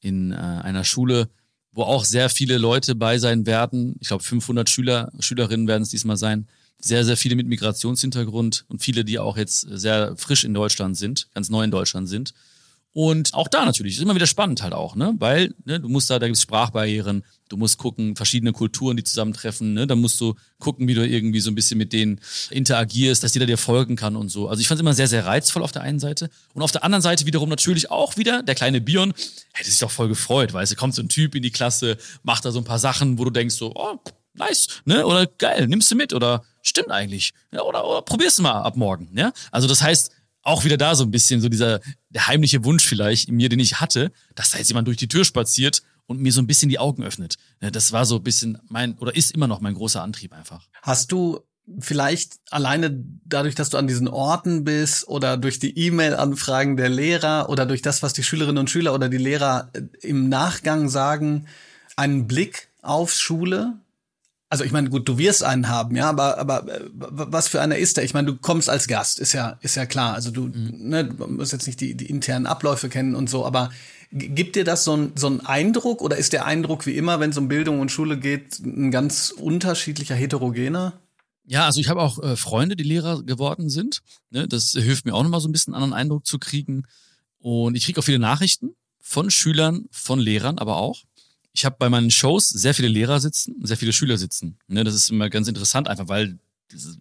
in äh, einer Schule, wo auch sehr viele Leute bei sein werden. Ich glaube, 500 Schüler, Schülerinnen werden es diesmal sein. Sehr, sehr viele mit Migrationshintergrund und viele, die auch jetzt sehr frisch in Deutschland sind, ganz neu in Deutschland sind. Und auch da natürlich, ist immer wieder spannend halt auch, ne? Weil ne, du musst da, da gibt es Sprachbarrieren, du musst gucken, verschiedene Kulturen, die zusammentreffen, ne? Da musst du gucken, wie du irgendwie so ein bisschen mit denen interagierst, dass jeder dir folgen kann und so. Also ich fand es immer sehr, sehr reizvoll auf der einen Seite. Und auf der anderen Seite wiederum natürlich auch wieder, der kleine Bion hätte sich doch voll gefreut, weißt du, kommt so ein Typ in die Klasse, macht da so ein paar Sachen, wo du denkst so, oh, nice, ne? Oder geil, nimmst du mit oder stimmt eigentlich. Ja, oder, oder probierst du mal ab morgen, ja? Also das heißt, auch wieder da so ein bisschen so dieser der heimliche Wunsch vielleicht in mir, den ich hatte, dass da jetzt jemand durch die Tür spaziert und mir so ein bisschen die Augen öffnet. Das war so ein bisschen mein oder ist immer noch mein großer Antrieb einfach. Hast du vielleicht alleine dadurch, dass du an diesen Orten bist oder durch die E-Mail-Anfragen der Lehrer oder durch das, was die Schülerinnen und Schüler oder die Lehrer äh, im Nachgang sagen, einen Blick auf Schule, also ich meine, gut, du wirst einen haben, ja, aber aber äh, was für einer ist der? Ich meine, du kommst als Gast, ist ja ist ja klar. Also du, mhm. ne, du musst jetzt nicht die, die internen Abläufe kennen und so, aber gibt dir das so ein so ein Eindruck oder ist der Eindruck wie immer, wenn es um Bildung und Schule geht, ein ganz unterschiedlicher, heterogener? Ja, also ich habe auch äh, Freunde, die Lehrer geworden sind. Ne? Das hilft mir auch nochmal so ein bisschen einen anderen Eindruck zu kriegen. Und ich kriege auch viele Nachrichten von Schülern, von Lehrern, aber auch ich habe bei meinen Shows sehr viele Lehrer sitzen, sehr viele Schüler sitzen. Ne, das ist immer ganz interessant, einfach weil,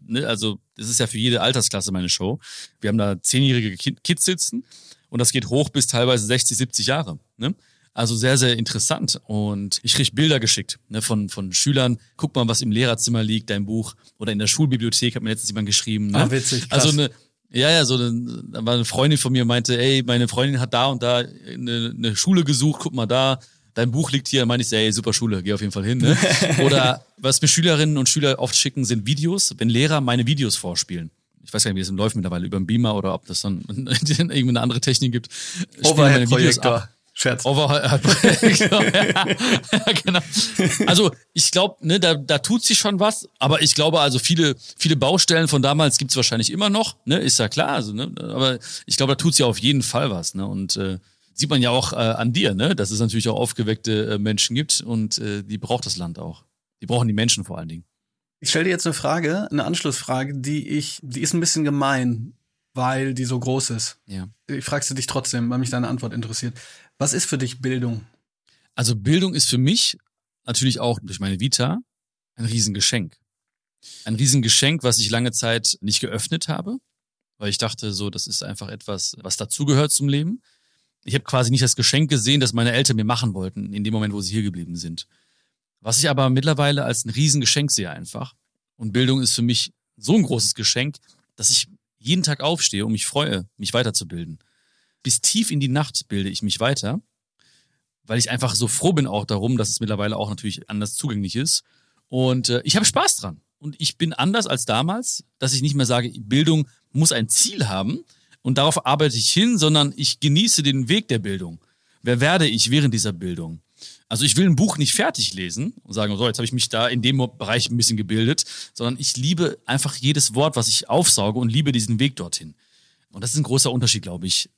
ne, also das ist ja für jede Altersklasse meine Show. Wir haben da zehnjährige Kids sitzen und das geht hoch bis teilweise 60, 70 Jahre. Ne? Also sehr, sehr interessant. Und ich krieg Bilder geschickt ne, von, von Schülern. Guck mal, was im Lehrerzimmer liegt, dein Buch. Oder in der Schulbibliothek hat mir letztens jemand geschrieben. Ne? Ah, witzig. Krass. Also eine, ja, ja, so eine, da war eine Freundin von mir, meinte, ey, meine Freundin hat da und da eine, eine Schule gesucht, guck mal da dein Buch liegt hier, meine ich, ey, super Schule, geh auf jeden Fall hin. Ne? (laughs) Oder was mir Schülerinnen und Schüler oft schicken, sind Videos, wenn Lehrer meine Videos vorspielen. Ich weiß gar nicht, wie das läuft mittlerweile, über den Beamer oder ob das dann (laughs) irgendwie eine andere Technik gibt. Overhead-Projektor. Scherz. Overhead-Projektor, (laughs) ja. ja, genau. Also ich glaube, ne, da, da tut sich schon was, aber ich glaube also viele, viele Baustellen von damals gibt's wahrscheinlich immer noch, ne, ist ja klar. Also, ne, aber ich glaube, da tut's ja auf jeden Fall was. Ne? Und äh, sieht man ja auch äh, an dir, ne? dass es natürlich auch aufgeweckte äh, Menschen gibt und äh, die braucht das Land auch. Die brauchen die Menschen vor allen Dingen. Ich stelle dir jetzt eine Frage, eine Anschlussfrage, die ich, die ist ein bisschen gemein, weil die so groß ist. Ja. Ich frage sie dich trotzdem, weil mich deine Antwort interessiert. Was ist für dich Bildung? Also Bildung ist für mich natürlich auch durch meine Vita ein Riesengeschenk. Ein Riesengeschenk, was ich lange Zeit nicht geöffnet habe, weil ich dachte, so, das ist einfach etwas, was dazugehört zum Leben ich habe quasi nicht das Geschenk gesehen, das meine Eltern mir machen wollten, in dem Moment, wo sie hier geblieben sind. Was ich aber mittlerweile als ein Riesengeschenk sehe einfach. Und Bildung ist für mich so ein großes Geschenk, dass ich jeden Tag aufstehe und mich freue, mich weiterzubilden. Bis tief in die Nacht bilde ich mich weiter, weil ich einfach so froh bin auch darum, dass es mittlerweile auch natürlich anders zugänglich ist. Und äh, ich habe Spaß dran. Und ich bin anders als damals, dass ich nicht mehr sage, Bildung muss ein Ziel haben, und darauf arbeite ich hin, sondern ich genieße den Weg der Bildung. Wer werde ich während dieser Bildung? Also ich will ein Buch nicht fertig lesen und sagen, so, jetzt habe ich mich da in dem Bereich ein bisschen gebildet, sondern ich liebe einfach jedes Wort, was ich aufsauge und liebe diesen Weg dorthin. Und das ist ein großer Unterschied, glaube ich,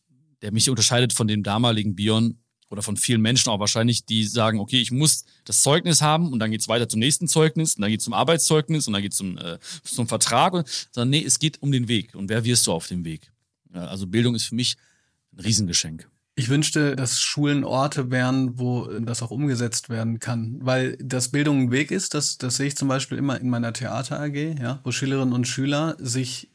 der mich unterscheidet von dem damaligen Bion oder von vielen Menschen auch wahrscheinlich, die sagen, okay, ich muss das Zeugnis haben und dann geht's weiter zum nächsten Zeugnis und dann geht's zum Arbeitszeugnis und dann geht's zum, äh, zum Vertrag. Sondern nee, es geht um den Weg und wer wirst du auf dem Weg? Also Bildung ist für mich ein Riesengeschenk. Ich wünschte, dass Schulen Orte wären, wo das auch umgesetzt werden kann. Weil das Bildung ein Weg ist, das, das sehe ich zum Beispiel immer in meiner Theater AG, ja, wo Schülerinnen und Schüler sich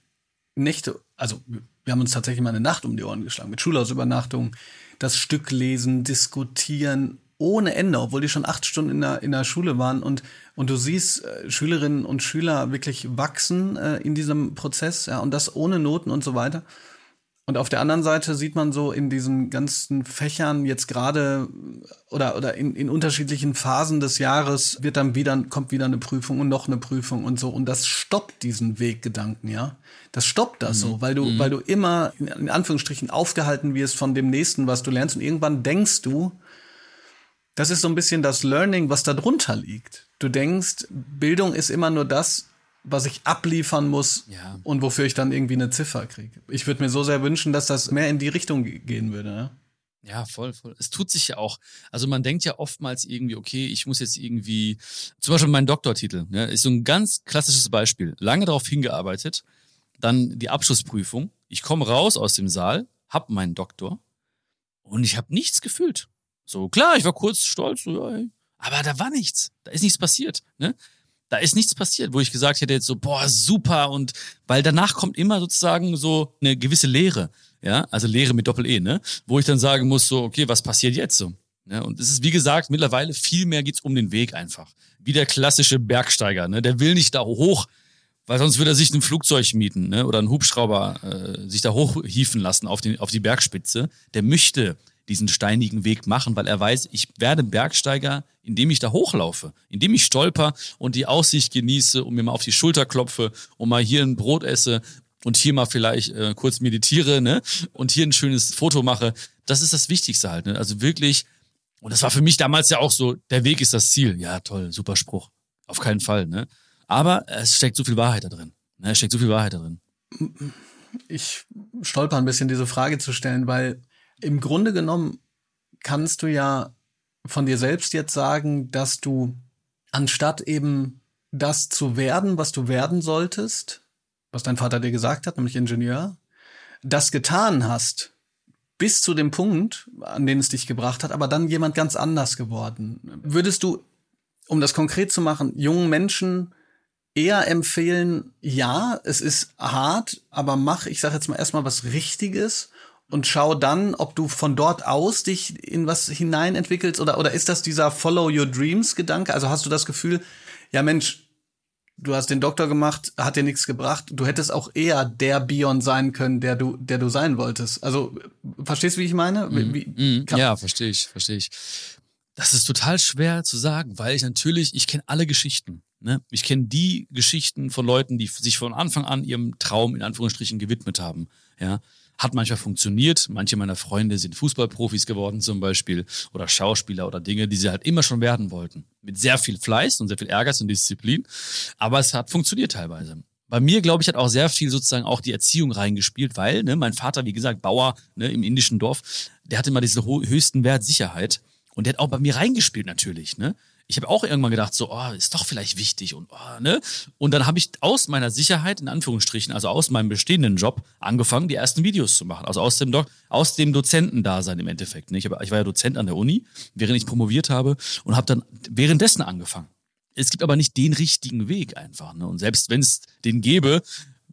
Nächte, also wir haben uns tatsächlich mal eine Nacht um die Ohren geschlagen, mit Schulhausübernachtung, das Stück lesen, diskutieren, ohne Ende, obwohl die schon acht Stunden in der, in der Schule waren und, und du siehst äh, Schülerinnen und Schüler wirklich wachsen äh, in diesem Prozess, ja, und das ohne Noten und so weiter. Und auf der anderen Seite sieht man so in diesen ganzen Fächern jetzt gerade oder, oder in, in unterschiedlichen Phasen des Jahres wird dann wieder, kommt wieder eine Prüfung und noch eine Prüfung und so. Und das stoppt diesen Weggedanken, ja. Das stoppt das mhm. so, weil du, mhm. weil du immer in Anführungsstrichen aufgehalten wirst von dem nächsten, was du lernst. Und irgendwann denkst du, das ist so ein bisschen das Learning, was da drunter liegt. Du denkst, Bildung ist immer nur das, was ich abliefern muss ja. und wofür ich dann irgendwie eine Ziffer kriege. Ich würde mir so sehr wünschen, dass das mehr in die Richtung gehen würde. Ja? Ja, voll, voll. Es tut sich ja auch. Also man denkt ja oftmals irgendwie, okay, ich muss jetzt irgendwie, zum Beispiel mein Doktortitel, ne, ist so ein ganz klassisches Beispiel. Lange darauf hingearbeitet, dann die Abschlussprüfung. Ich komme raus aus dem Saal, hab meinen Doktor und ich habe nichts gefühlt. So klar, ich war kurz stolz, so, ja, aber da war nichts, da ist nichts passiert. Ne? Da ist nichts passiert, wo ich gesagt hätte jetzt so, boah, super und weil danach kommt immer sozusagen so eine gewisse Lehre, ja, also Lehre mit Doppel-E, ne, wo ich dann sagen muss so, okay, was passiert jetzt so? Ja, und es ist, wie gesagt, mittlerweile viel mehr geht's um den Weg einfach. Wie der klassische Bergsteiger, ne, der will nicht da hoch, weil sonst würde er sich ein Flugzeug mieten, ne, oder einen Hubschrauber äh, sich da hochhieven lassen auf, den, auf die Bergspitze. Der möchte diesen steinigen Weg machen, weil er weiß, ich werde Bergsteiger, indem ich da hochlaufe, indem ich stolper und die Aussicht genieße und mir mal auf die Schulter klopfe und mal hier ein Brot esse und hier mal vielleicht äh, kurz meditiere, ne? Und hier ein schönes Foto mache. Das ist das Wichtigste halt, ne? Also wirklich, und das war für mich damals ja auch so, der Weg ist das Ziel. Ja, toll, super Spruch. Auf keinen Fall, ne? Aber es steckt so viel Wahrheit da drin. Ne? Es steckt so viel Wahrheit da drin. Ich stolper ein bisschen, diese Frage zu stellen, weil im Grunde genommen kannst du ja von dir selbst jetzt sagen, dass du anstatt eben das zu werden, was du werden solltest, was dein Vater dir gesagt hat, nämlich Ingenieur, das getan hast, bis zu dem Punkt, an den es dich gebracht hat, aber dann jemand ganz anders geworden. Würdest du, um das konkret zu machen, jungen Menschen eher empfehlen, ja, es ist hart, aber mach, ich sage jetzt mal erstmal was Richtiges und schau dann, ob du von dort aus dich in was hinein entwickelst oder, oder ist das dieser Follow Your Dreams Gedanke? Also hast du das Gefühl, ja Mensch, du hast den Doktor gemacht, hat dir nichts gebracht, du hättest auch eher der Bion sein können, der du, der du sein wolltest. Also, verstehst du, wie ich meine? Wie, wie, mm, ja, verstehe ich, verstehe ich. Das ist total schwer zu sagen, weil ich natürlich, ich kenne alle Geschichten. Ne? Ich kenne die Geschichten von Leuten, die sich von Anfang an ihrem Traum in Anführungsstrichen gewidmet haben. Ja, hat manchmal funktioniert. Manche meiner Freunde sind Fußballprofis geworden zum Beispiel oder Schauspieler oder Dinge, die sie halt immer schon werden wollten. Mit sehr viel Fleiß und sehr viel Ehrgeiz und Disziplin. Aber es hat funktioniert teilweise. Bei mir, glaube ich, hat auch sehr viel sozusagen auch die Erziehung reingespielt, weil ne, mein Vater, wie gesagt, Bauer ne, im indischen Dorf, der hatte immer diesen höchsten Wert Sicherheit. Und der hat auch bei mir reingespielt natürlich. Ne? Ich habe auch irgendwann gedacht, so, oh, ist doch vielleicht wichtig und oh, ne? Und dann habe ich aus meiner Sicherheit, in Anführungsstrichen, also aus meinem bestehenden Job, angefangen, die ersten Videos zu machen. Also aus dem, Do aus dem Dozentendasein im Endeffekt. Ne? Ich, hab, ich war ja Dozent an der Uni, während ich promoviert habe und habe dann währenddessen angefangen. Es gibt aber nicht den richtigen Weg einfach. Ne? Und selbst wenn es den gäbe,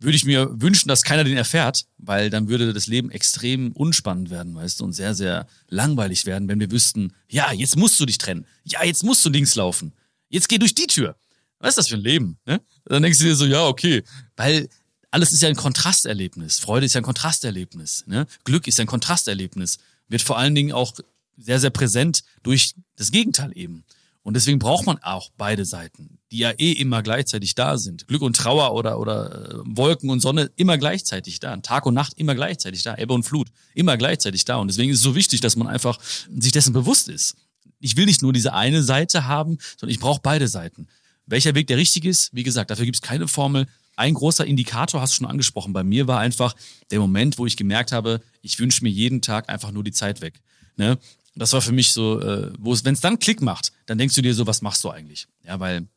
würde ich mir wünschen, dass keiner den erfährt, weil dann würde das Leben extrem unspannend werden, weißt du, und sehr, sehr langweilig werden, wenn wir wüssten, ja, jetzt musst du dich trennen. Ja, jetzt musst du links laufen. Jetzt geh durch die Tür. Was ist das für ein Leben? Ne? Dann denkst du dir so, ja, okay. Weil alles ist ja ein Kontrasterlebnis. Freude ist ja ein Kontrasterlebnis. Ne? Glück ist ein Kontrasterlebnis. Wird vor allen Dingen auch sehr, sehr präsent durch das Gegenteil eben. Und deswegen braucht man auch beide Seiten, die ja eh immer gleichzeitig da sind. Glück und Trauer oder, oder äh, Wolken und Sonne immer gleichzeitig da. Tag und Nacht immer gleichzeitig da. Ebbe und Flut immer gleichzeitig da. Und deswegen ist es so wichtig, dass man einfach sich dessen bewusst ist. Ich will nicht nur diese eine Seite haben, sondern ich brauche beide Seiten. Welcher Weg der richtige ist, wie gesagt, dafür gibt es keine Formel. ein großer Indikator hast du schon angesprochen. Bei mir war einfach der Moment, wo ich gemerkt habe, ich wünsche mir jeden Tag einfach nur die Zeit weg. Ne? Das war für mich so, äh, wo es, wenn es dann Klick macht, dann denkst du dir so, was machst du eigentlich? Ja, weil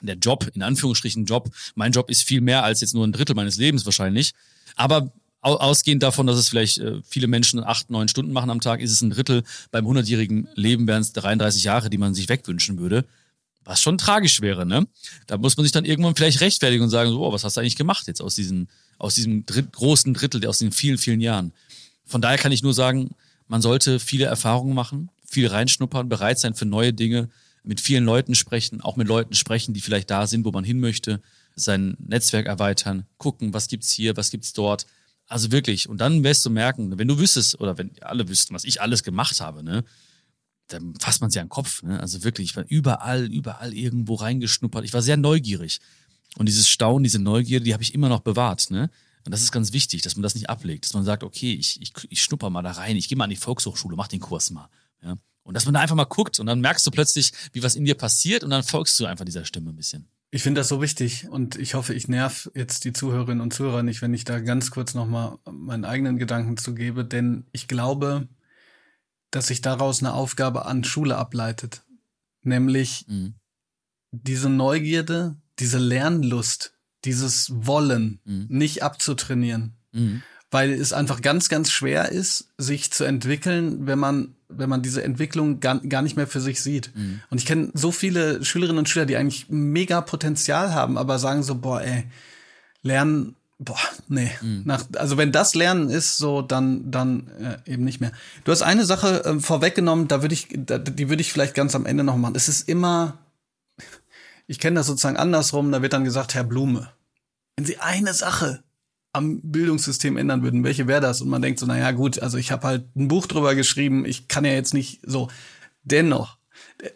der Job, in Anführungsstrichen Job, mein Job ist viel mehr als jetzt nur ein Drittel meines Lebens wahrscheinlich. Aber ausgehend davon, dass es vielleicht äh, viele Menschen acht, neun Stunden machen am Tag, ist es ein Drittel. Beim 100-jährigen Leben wären es 33 Jahre, die man sich wegwünschen würde. Was schon tragisch wäre, ne? Da muss man sich dann irgendwann vielleicht rechtfertigen und sagen, so, oh, was hast du eigentlich gemacht jetzt aus diesem, aus diesem Dritt, großen Drittel, aus den vielen, vielen Jahren? Von daher kann ich nur sagen, man sollte viele Erfahrungen machen, viel reinschnuppern, bereit sein für neue Dinge, mit vielen Leuten sprechen, auch mit Leuten sprechen, die vielleicht da sind, wo man hin möchte, sein Netzwerk erweitern, gucken, was gibt's hier, was gibt's dort. Also wirklich. Und dann wirst du merken, wenn du wüsstest, oder wenn alle wüssten, was ich alles gemacht habe, ne, dann fasst man sich an den Kopf. Ne? Also wirklich, ich war überall, überall irgendwo reingeschnuppert. Ich war sehr neugierig. Und dieses Staunen, diese Neugierde, die habe ich immer noch bewahrt. Ne? Und das ist ganz wichtig, dass man das nicht ablegt, dass man sagt, okay, ich, ich, ich schnupper mal da rein, ich gehe mal an die Volkshochschule, mach den Kurs mal. Ja? Und dass man da einfach mal guckt und dann merkst du plötzlich, wie was in dir passiert und dann folgst du einfach dieser Stimme ein bisschen. Ich finde das so wichtig und ich hoffe, ich nerv jetzt die Zuhörerinnen und Zuhörer nicht, wenn ich da ganz kurz nochmal meinen eigenen Gedanken zu gebe, denn ich glaube, dass sich daraus eine Aufgabe an Schule ableitet. Nämlich mhm. diese Neugierde, diese Lernlust, dieses Wollen mhm. nicht abzutrainieren. Mhm. Weil es einfach ganz, ganz schwer ist, sich zu entwickeln, wenn man, wenn man diese Entwicklung gar, gar nicht mehr für sich sieht. Mhm. Und ich kenne so viele Schülerinnen und Schüler, die eigentlich mega Potenzial haben, aber sagen so, boah, ey, Lernen Boah, nee. Mhm. Nach, also wenn das Lernen ist, so dann dann äh, eben nicht mehr. Du hast eine Sache äh, vorweggenommen, da würde ich, da, die würde ich vielleicht ganz am Ende noch machen. Es ist immer, ich kenne das sozusagen andersrum. Da wird dann gesagt, Herr Blume, wenn Sie eine Sache am Bildungssystem ändern würden, welche wäre das? Und man denkt so, na ja, gut, also ich habe halt ein Buch drüber geschrieben, ich kann ja jetzt nicht so. Dennoch,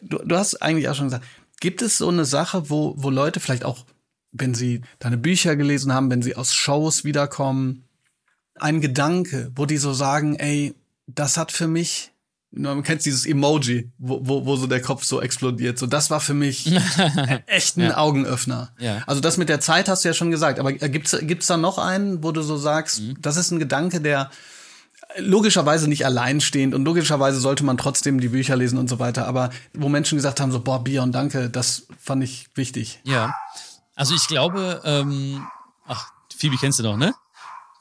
du, du hast eigentlich auch schon gesagt, gibt es so eine Sache, wo wo Leute vielleicht auch wenn sie deine Bücher gelesen haben, wenn sie aus Shows wiederkommen, ein Gedanke, wo die so sagen, ey, das hat für mich, man kennt dieses Emoji, wo, wo, wo so der Kopf so explodiert. So, das war für mich (laughs) echt ein ja. Augenöffner. Ja. Also das mit der Zeit hast du ja schon gesagt, aber gibt's gibt's da noch einen, wo du so sagst, mhm. das ist ein Gedanke, der logischerweise nicht alleinstehend und logischerweise sollte man trotzdem die Bücher lesen und so weiter, aber wo Menschen gesagt haben, so, boah, Bion, danke, das fand ich wichtig. Ja. Also ich glaube, ähm, ach, Phoebe kennst du doch, ne?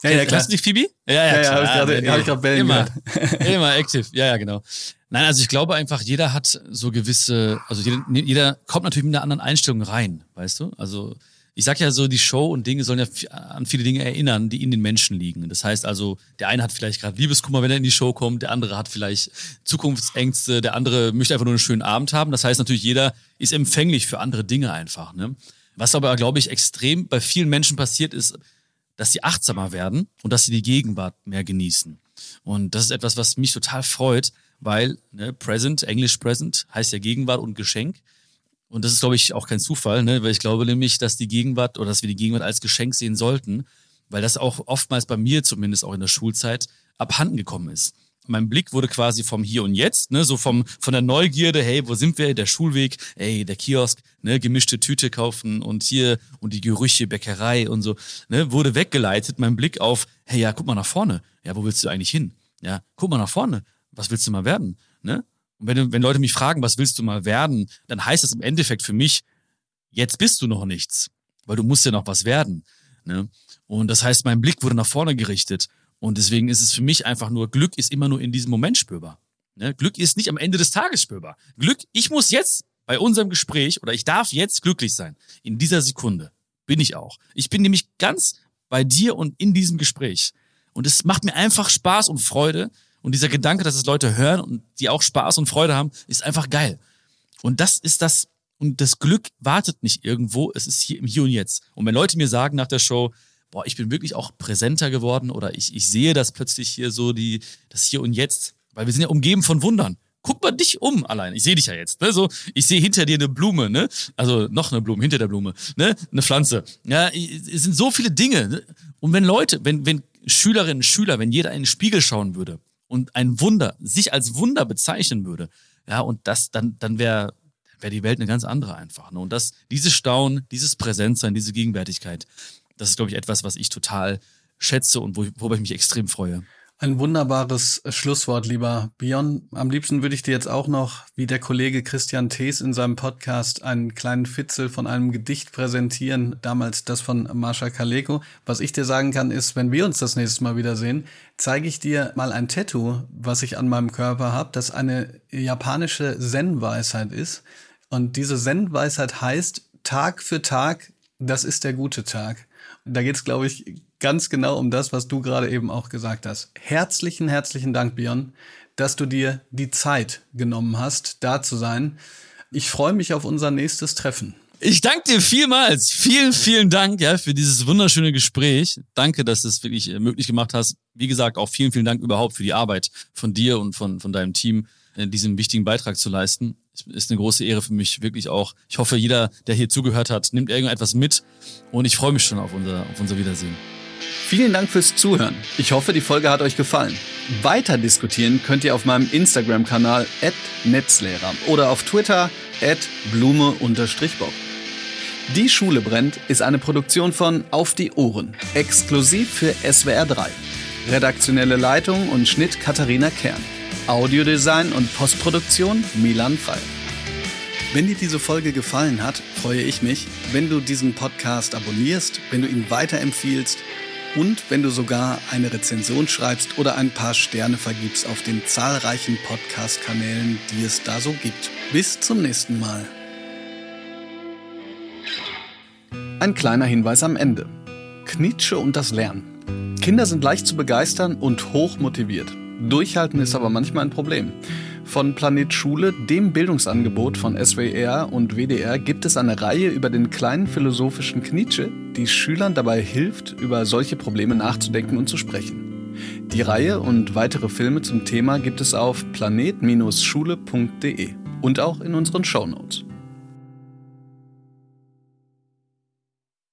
Ja, ja, klar. Hast du dich Phoebe? Ja, ja, ja, ja habe ich gerade hab ich grad Bellen immer, (laughs) immer active. Ja, ja, genau. Nein, also ich glaube einfach, jeder hat so gewisse, also jeder, jeder kommt natürlich mit einer anderen Einstellung rein, weißt du? Also ich sag ja so, die Show und Dinge sollen ja an viele Dinge erinnern, die in den Menschen liegen. Das heißt also, der eine hat vielleicht gerade Liebeskummer, wenn er in die Show kommt, der andere hat vielleicht Zukunftsängste, der andere möchte einfach nur einen schönen Abend haben. Das heißt natürlich, jeder ist empfänglich für andere Dinge einfach. Ne? Was aber, glaube ich, extrem bei vielen Menschen passiert ist, dass sie achtsamer werden und dass sie die Gegenwart mehr genießen. Und das ist etwas, was mich total freut, weil ne, Present, Englisch Present, heißt ja Gegenwart und Geschenk. Und das ist, glaube ich, auch kein Zufall, ne? weil ich glaube nämlich, dass die Gegenwart oder dass wir die Gegenwart als Geschenk sehen sollten, weil das auch oftmals bei mir zumindest auch in der Schulzeit abhanden gekommen ist mein Blick wurde quasi vom Hier und Jetzt, ne, so vom von der Neugierde, hey, wo sind wir? Der Schulweg, hey, der Kiosk, ne, gemischte Tüte kaufen und hier und die Gerüche, Bäckerei und so, ne, wurde weggeleitet. Mein Blick auf, hey, ja, guck mal nach vorne. Ja, wo willst du eigentlich hin? Ja, guck mal nach vorne. Was willst du mal werden? Ne? Und wenn, wenn Leute mich fragen, was willst du mal werden, dann heißt das im Endeffekt für mich, jetzt bist du noch nichts, weil du musst ja noch was werden. Ne? Und das heißt, mein Blick wurde nach vorne gerichtet. Und deswegen ist es für mich einfach nur, Glück ist immer nur in diesem Moment spürbar. Ne? Glück ist nicht am Ende des Tages spürbar. Glück, ich muss jetzt bei unserem Gespräch oder ich darf jetzt glücklich sein. In dieser Sekunde bin ich auch. Ich bin nämlich ganz bei dir und in diesem Gespräch. Und es macht mir einfach Spaß und Freude. Und dieser Gedanke, dass es Leute hören und die auch Spaß und Freude haben, ist einfach geil. Und das ist das, und das Glück wartet nicht irgendwo, es ist hier im Hier und Jetzt. Und wenn Leute mir sagen nach der Show, boah, ich bin wirklich auch präsenter geworden oder ich, ich sehe das plötzlich hier so, die, das Hier und Jetzt, weil wir sind ja umgeben von Wundern. Guck mal dich um allein. Ich sehe dich ja jetzt. Ne? So, ich sehe hinter dir eine Blume, ne? Also noch eine Blume, hinter der Blume, ne? Eine Pflanze. Ja, es sind so viele Dinge. Ne? Und wenn Leute, wenn, wenn Schülerinnen, Schüler, wenn jeder in den Spiegel schauen würde und ein Wunder, sich als Wunder bezeichnen würde, ja, und das, dann, dann wäre wäre die Welt eine ganz andere einfach. Ne? Und das, dieses Staunen, dieses Präsenzsein, diese Gegenwärtigkeit, das ist, glaube ich, etwas, was ich total schätze und worüber ich mich extrem freue. Ein wunderbares Schlusswort, lieber Björn. Am liebsten würde ich dir jetzt auch noch, wie der Kollege Christian Thees in seinem Podcast, einen kleinen Fitzel von einem Gedicht präsentieren, damals das von Marsha Kaleko. Was ich dir sagen kann, ist, wenn wir uns das nächste Mal wiedersehen, zeige ich dir mal ein Tattoo, was ich an meinem Körper habe, das eine japanische Zen-Weisheit ist. Und diese Zen-Weisheit heißt, Tag für Tag, das ist der gute Tag. Da geht es, glaube ich, ganz genau um das, was du gerade eben auch gesagt hast. Herzlichen, herzlichen Dank, Björn, dass du dir die Zeit genommen hast, da zu sein. Ich freue mich auf unser nächstes Treffen. Ich danke dir vielmals. Vielen, vielen Dank ja, für dieses wunderschöne Gespräch. Danke, dass du es wirklich äh, möglich gemacht hast. Wie gesagt, auch vielen, vielen Dank überhaupt für die Arbeit von dir und von, von deinem Team, diesen wichtigen Beitrag zu leisten. Ist eine große Ehre für mich, wirklich auch. Ich hoffe, jeder, der hier zugehört hat, nimmt irgendetwas mit und ich freue mich schon auf unser, auf unser Wiedersehen. Vielen Dank fürs Zuhören. Ich hoffe, die Folge hat euch gefallen. Weiter diskutieren könnt ihr auf meinem Instagram-Kanal @netzlehrer oder auf Twitter @blume_bob. Die Schule brennt ist eine Produktion von Auf die Ohren, exklusiv für SWR 3. Redaktionelle Leitung und Schnitt Katharina Kern. Audiodesign und Postproduktion Milan Fall. Wenn dir diese Folge gefallen hat, freue ich mich, wenn du diesen Podcast abonnierst, wenn du ihn weiterempfiehlst und wenn du sogar eine Rezension schreibst oder ein paar Sterne vergibst auf den zahlreichen Podcast-Kanälen, die es da so gibt. Bis zum nächsten Mal. Ein kleiner Hinweis am Ende. Knitsche und das Lernen. Kinder sind leicht zu begeistern und hoch motiviert. Durchhalten ist aber manchmal ein Problem. Von Planet Schule, dem Bildungsangebot von SWR und WDR, gibt es eine Reihe über den kleinen philosophischen Knitsche, die Schülern dabei hilft, über solche Probleme nachzudenken und zu sprechen. Die Reihe und weitere Filme zum Thema gibt es auf planet-schule.de und auch in unseren Shownotes.